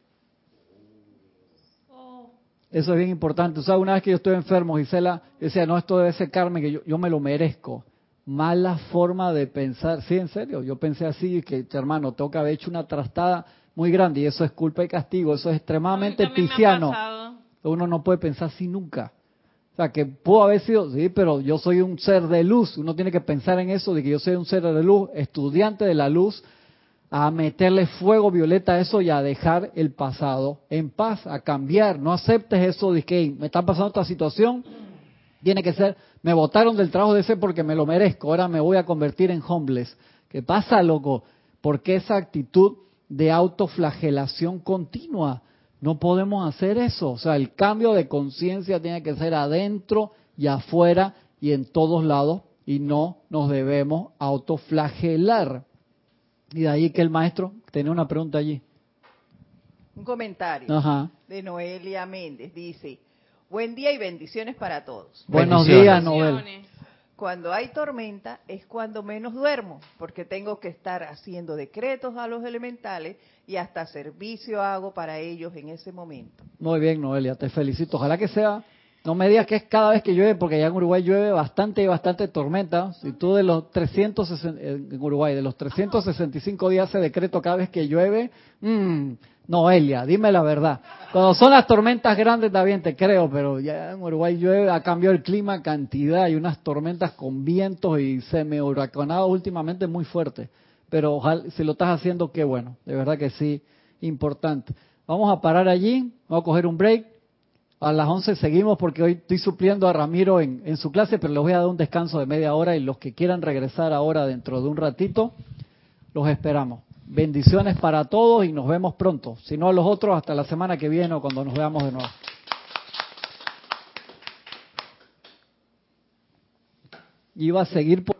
Eso es bien importante. O sea, una vez que yo estoy enfermo, Gisela, decía, no, esto debe ser Carmen, que yo, yo me lo merezco. Mala forma de pensar. Sí, en serio, yo pensé así, que hermano, tengo que haber hecho una trastada muy grande y eso es culpa y castigo, eso es extremadamente pisciano. Uno no puede pensar así nunca. O sea, que pudo haber sido, sí, pero yo soy un ser de luz. Uno tiene que pensar en eso, de que yo soy un ser de luz, estudiante de la luz, a meterle fuego violeta a eso y a dejar el pasado en paz, a cambiar. No aceptes eso de que "Hey, me está pasando esta situación. Tiene que ser, me votaron del trabajo de ese porque me lo merezco, ahora me voy a convertir en homeless. ¿Qué pasa, loco? Porque esa actitud de autoflagelación continua, no podemos hacer eso. O sea, el cambio de conciencia tiene que ser adentro y afuera y en todos lados y no nos debemos autoflagelar. Y de ahí que el maestro tenía una pregunta allí. Un comentario Ajá. de Noelia Méndez. Dice, buen día y bendiciones para todos. Buenos días, Noel. Cuando hay tormenta es cuando menos duermo, porque tengo que estar haciendo decretos a los elementales y hasta servicio hago para ellos en ese momento. Muy bien, Noelia, te felicito. Ojalá que sea, no me digas que es cada vez que llueve, porque allá en Uruguay llueve bastante y bastante tormenta. Si tú de los 360, en Uruguay, de los 365 días hace decreto cada vez que llueve, mm, No, Elia, dime la verdad. Cuando son las tormentas grandes también te creo, pero ya en Uruguay llueve, ha cambiado el clima cantidad, hay unas tormentas con vientos y semi huracanado últimamente muy fuerte. Pero ojalá, si lo estás haciendo, qué bueno, de verdad que sí, importante. Vamos a parar allí, vamos a coger un break. A las 11 seguimos porque hoy estoy supliendo a Ramiro en, su clase, pero les voy a dar un descanso de media hora y los que quieran regresar ahora dentro de un ratito, los esperamos. Bendiciones para todos y nos vemos pronto. Si no a los otros, hasta la semana que viene o cuando nos veamos de nuevo. Y va a seguir por